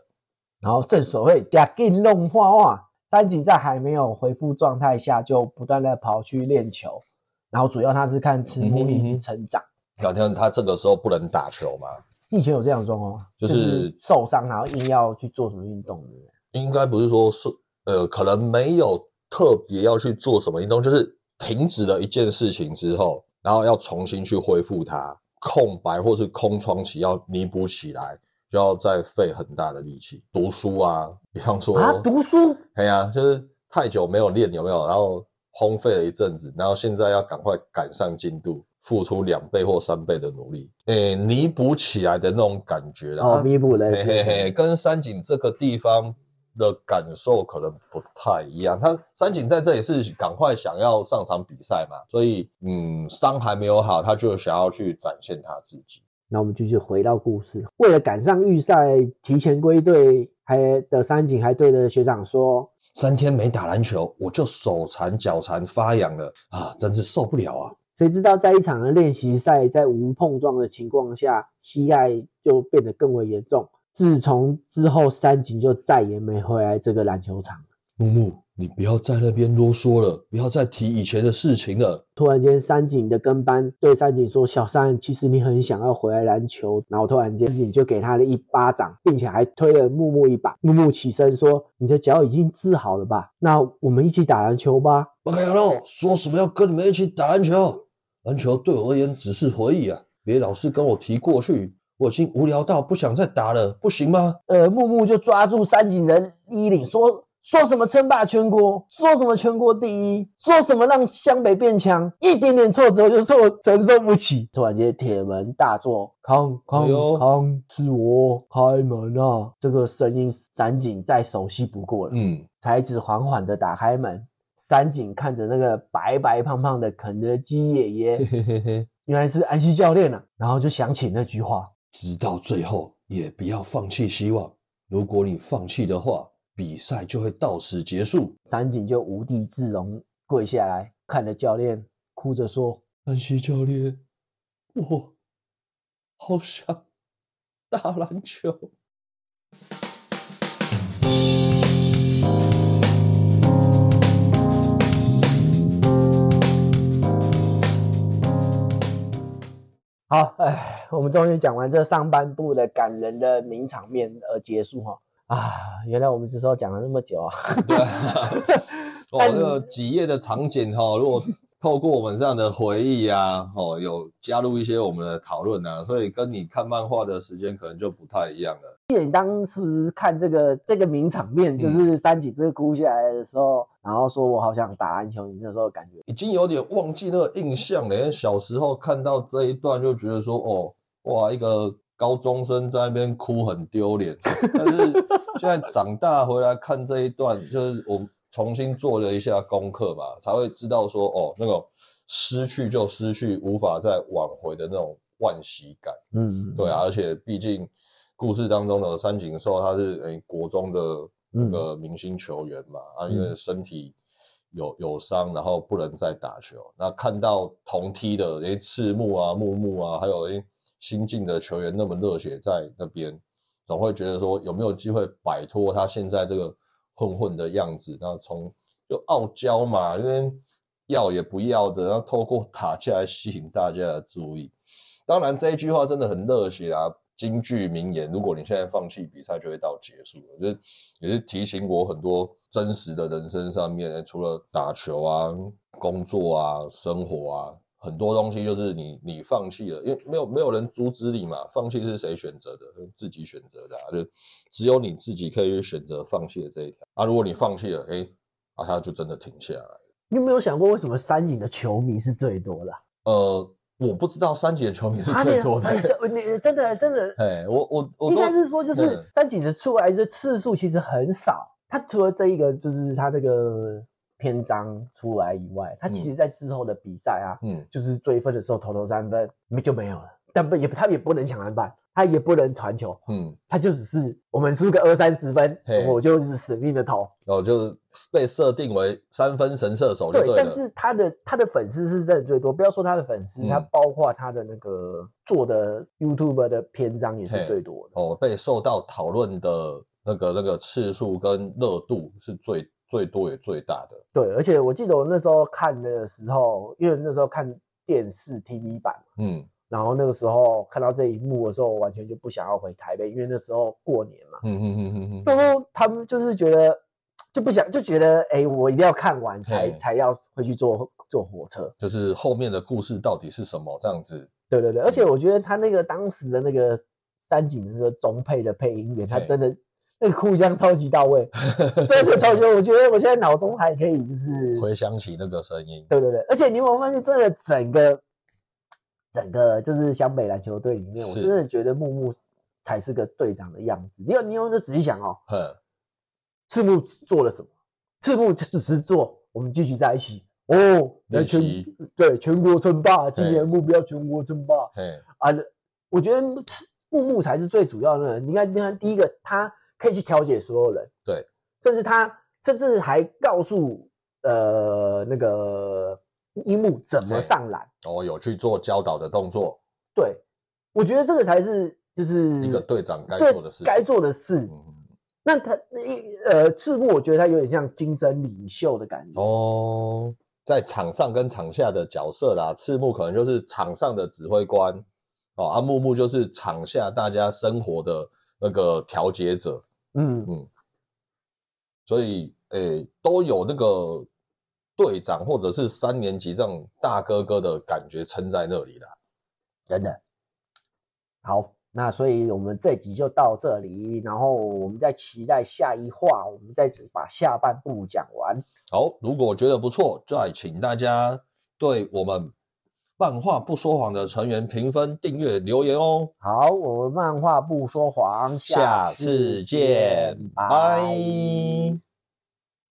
然后正所谓“假进弄花花”，三井在还没有恢复状态下，就不断的跑去练球。然后主要他是看吃母力是成长。好像他这个时候不能打球吗，以前有这样的状况吗，就是受伤，然后硬要去做什么运动的。应该不是说是呃，可能没有特别要去做什么运动，就是停止了一件事情之后，然后要重新去恢复它，空白或是空窗期要弥补起来，就要再费很大的力气。读书啊，比方说啊，读书，哎呀，就是太久没有练，有没有？然后荒废了一阵子，然后现在要赶快赶上进度，付出两倍或三倍的努力，诶，弥补起来的那种感觉哦，弥补的，嘿嘿嘿，跟山景这个地方。的感受可能不太一样。他三井在这里是赶快想要上场比赛嘛，所以嗯，伤还没有好，他就想要去展现他自己。那我们继续回到故事，为了赶上预赛，提前归队，还的三井还对着学长说：“三天没打篮球，我就手残脚残发痒了啊，真是受不了啊！”谁知道在一场练习赛，在无碰撞的情况下，膝盖就变得更为严重。自从之后，三井就再也没回来这个篮球场。木木，你不要在那边啰嗦了，不要再提以前的事情了。突然间，三井的跟班对三井说：“小三，其实你很想要回来篮球。”然后突然间，你就给他了一巴掌，并且还推了木木一把。木木起身说：“你的脚已经治好了吧？那我们一起打篮球吧。”不可能，说什么要跟你们一起打篮球？篮球对我而言只是回忆啊，别老是跟我提过去。我已经无聊到不想再打了，不行吗？呃，木木就抓住三井的衣领，说说什么称霸全国，说什么全国第一，说什么让湘北变强，一点点挫折就受承受不起。突然间，铁门大作，康康康，是我开门啊！这个声音三井再熟悉不过了。嗯，才子缓缓的打开门，三井看着那个白白胖胖的肯德基爷爷，原来是安西教练啊，然后就想起那句话。直到最后，也不要放弃希望。如果你放弃的话，比赛就会到此结束。三井就无地自容，跪下来看着教练，哭着说：“安西教练，我好想打篮球。”好，哎，我们终于讲完这上半部的感人的名场面而结束哈啊！原来我们这时候讲了那么久啊，对，哇，这个几页的场景哈，如果。透过我们这样的回忆啊，哦，有加入一些我们的讨论啊，所以跟你看漫画的时间可能就不太一样了。你当时看这个这个名场面，就是三井这个哭下来的时候，然后说我好想打篮球，你那时候感觉已经有点忘记那个印象了。小时候看到这一段就觉得说，哦，哇，一个高中生在那边哭很丢脸。但是现在长大回来看这一段，就是我。重新做了一下功课吧，才会知道说哦，那个失去就失去，无法再挽回的那种惋惜感。嗯，对啊，而且毕竟故事当中的三井寿他是诶国中的那个明星球员嘛，啊，因为身体有有伤，然后不能再打球。那看到同梯的诶赤木啊、木木啊，还有诶新进的球员那么热血在那边，总会觉得说有没有机会摆脱他现在这个。混混的样子，然后从就傲娇嘛，因为要也不要的，然后透过打架来吸引大家的注意。当然这一句话真的很热血啊，金句名言。如果你现在放弃比赛，就会到结束了。就是也是提醒我很多真实的人生上面，除了打球啊、工作啊、生活啊。很多东西就是你你放弃了，因为没有没有人阻止你嘛。放弃是谁选择的？自己选择的，就只有你自己可以选择放弃的这一条。啊，如果你放弃了，哎，啊，他就真的停下来。你有没有想过为什么三井的球迷是最多的啊？呃，我不知道三井的球迷是最多的。你真的真的哎，我我我应都该是说，就是嗯三井的出来的次数其实很少。他除了这一个，就是他那个篇章出来以外，他其实在之后的比赛啊，嗯就是追分的时候投投三分没就没有了。但不也他也不能抢篮板，他也不能传球，嗯，他就只是我们输个二三十分，我就是死命的投。然后就是被设定为三分神射手就对，但是他的他的粉丝是真的最多，不要说他的粉丝，嗯他包括他的那个做的 YouTube 的篇章也是最多的。哦，被受到讨论的那个那个次数跟热度是最最多也最大的。对，而且我记得我那时候看的时候，因为那时候看电视 TV 版，嗯然后那个时候看到这一幕的时候，我完全就不想要回台北，因为那时候过年嘛。嗯嗯嗯嗯嗯然后他们就是觉得就不想，就觉得哎，我一定要看完才才要回去坐坐火车。就是后面的故事到底是什么这样子。对对对，而且我觉得他那个当时的那个三井的那个中配的配音员，他真的那个哭腔超级到位，真的超级。我觉得我现在脑中还可以就是 回想起那个声音，对对对，而且你有没有发现，真的整个整个就是湘北篮球队里面，我真的觉得木木才是个队长的样子。你有你有就仔细想哦，哼，赤木做了什么？赤木就只是做我们聚集在一起哦，来全对全国称霸，今嘿年目标全国称霸嘿，啊！我觉得木木木才是最主要的人。你看，你看，第一个他可以去调解所有人，对，甚至他甚至还告诉呃那个樱木怎么上篮。哦，有去做教导的动作，对，我觉得这个才是就是一个队长该做的事。该做的事。嗯那他一呃赤木，我觉得他有点像精神领袖的感觉。哦，在场上跟场下的角色啦，赤木可能就是场上的指挥官，哦，阿木木就是场下大家生活的那个调节者，嗯嗯，所以诶都有那个队长或者是三年级这种大哥哥的感觉撑在那里啦。真的。好，那所以我们这集就到这里，然后我们再期待下一话，我们再把下半部讲完。好，如果觉得不错，再请大家对我们漫画不说谎的成员评分、订阅、留言哦。好，我们漫画不说谎，下次见，拜拜。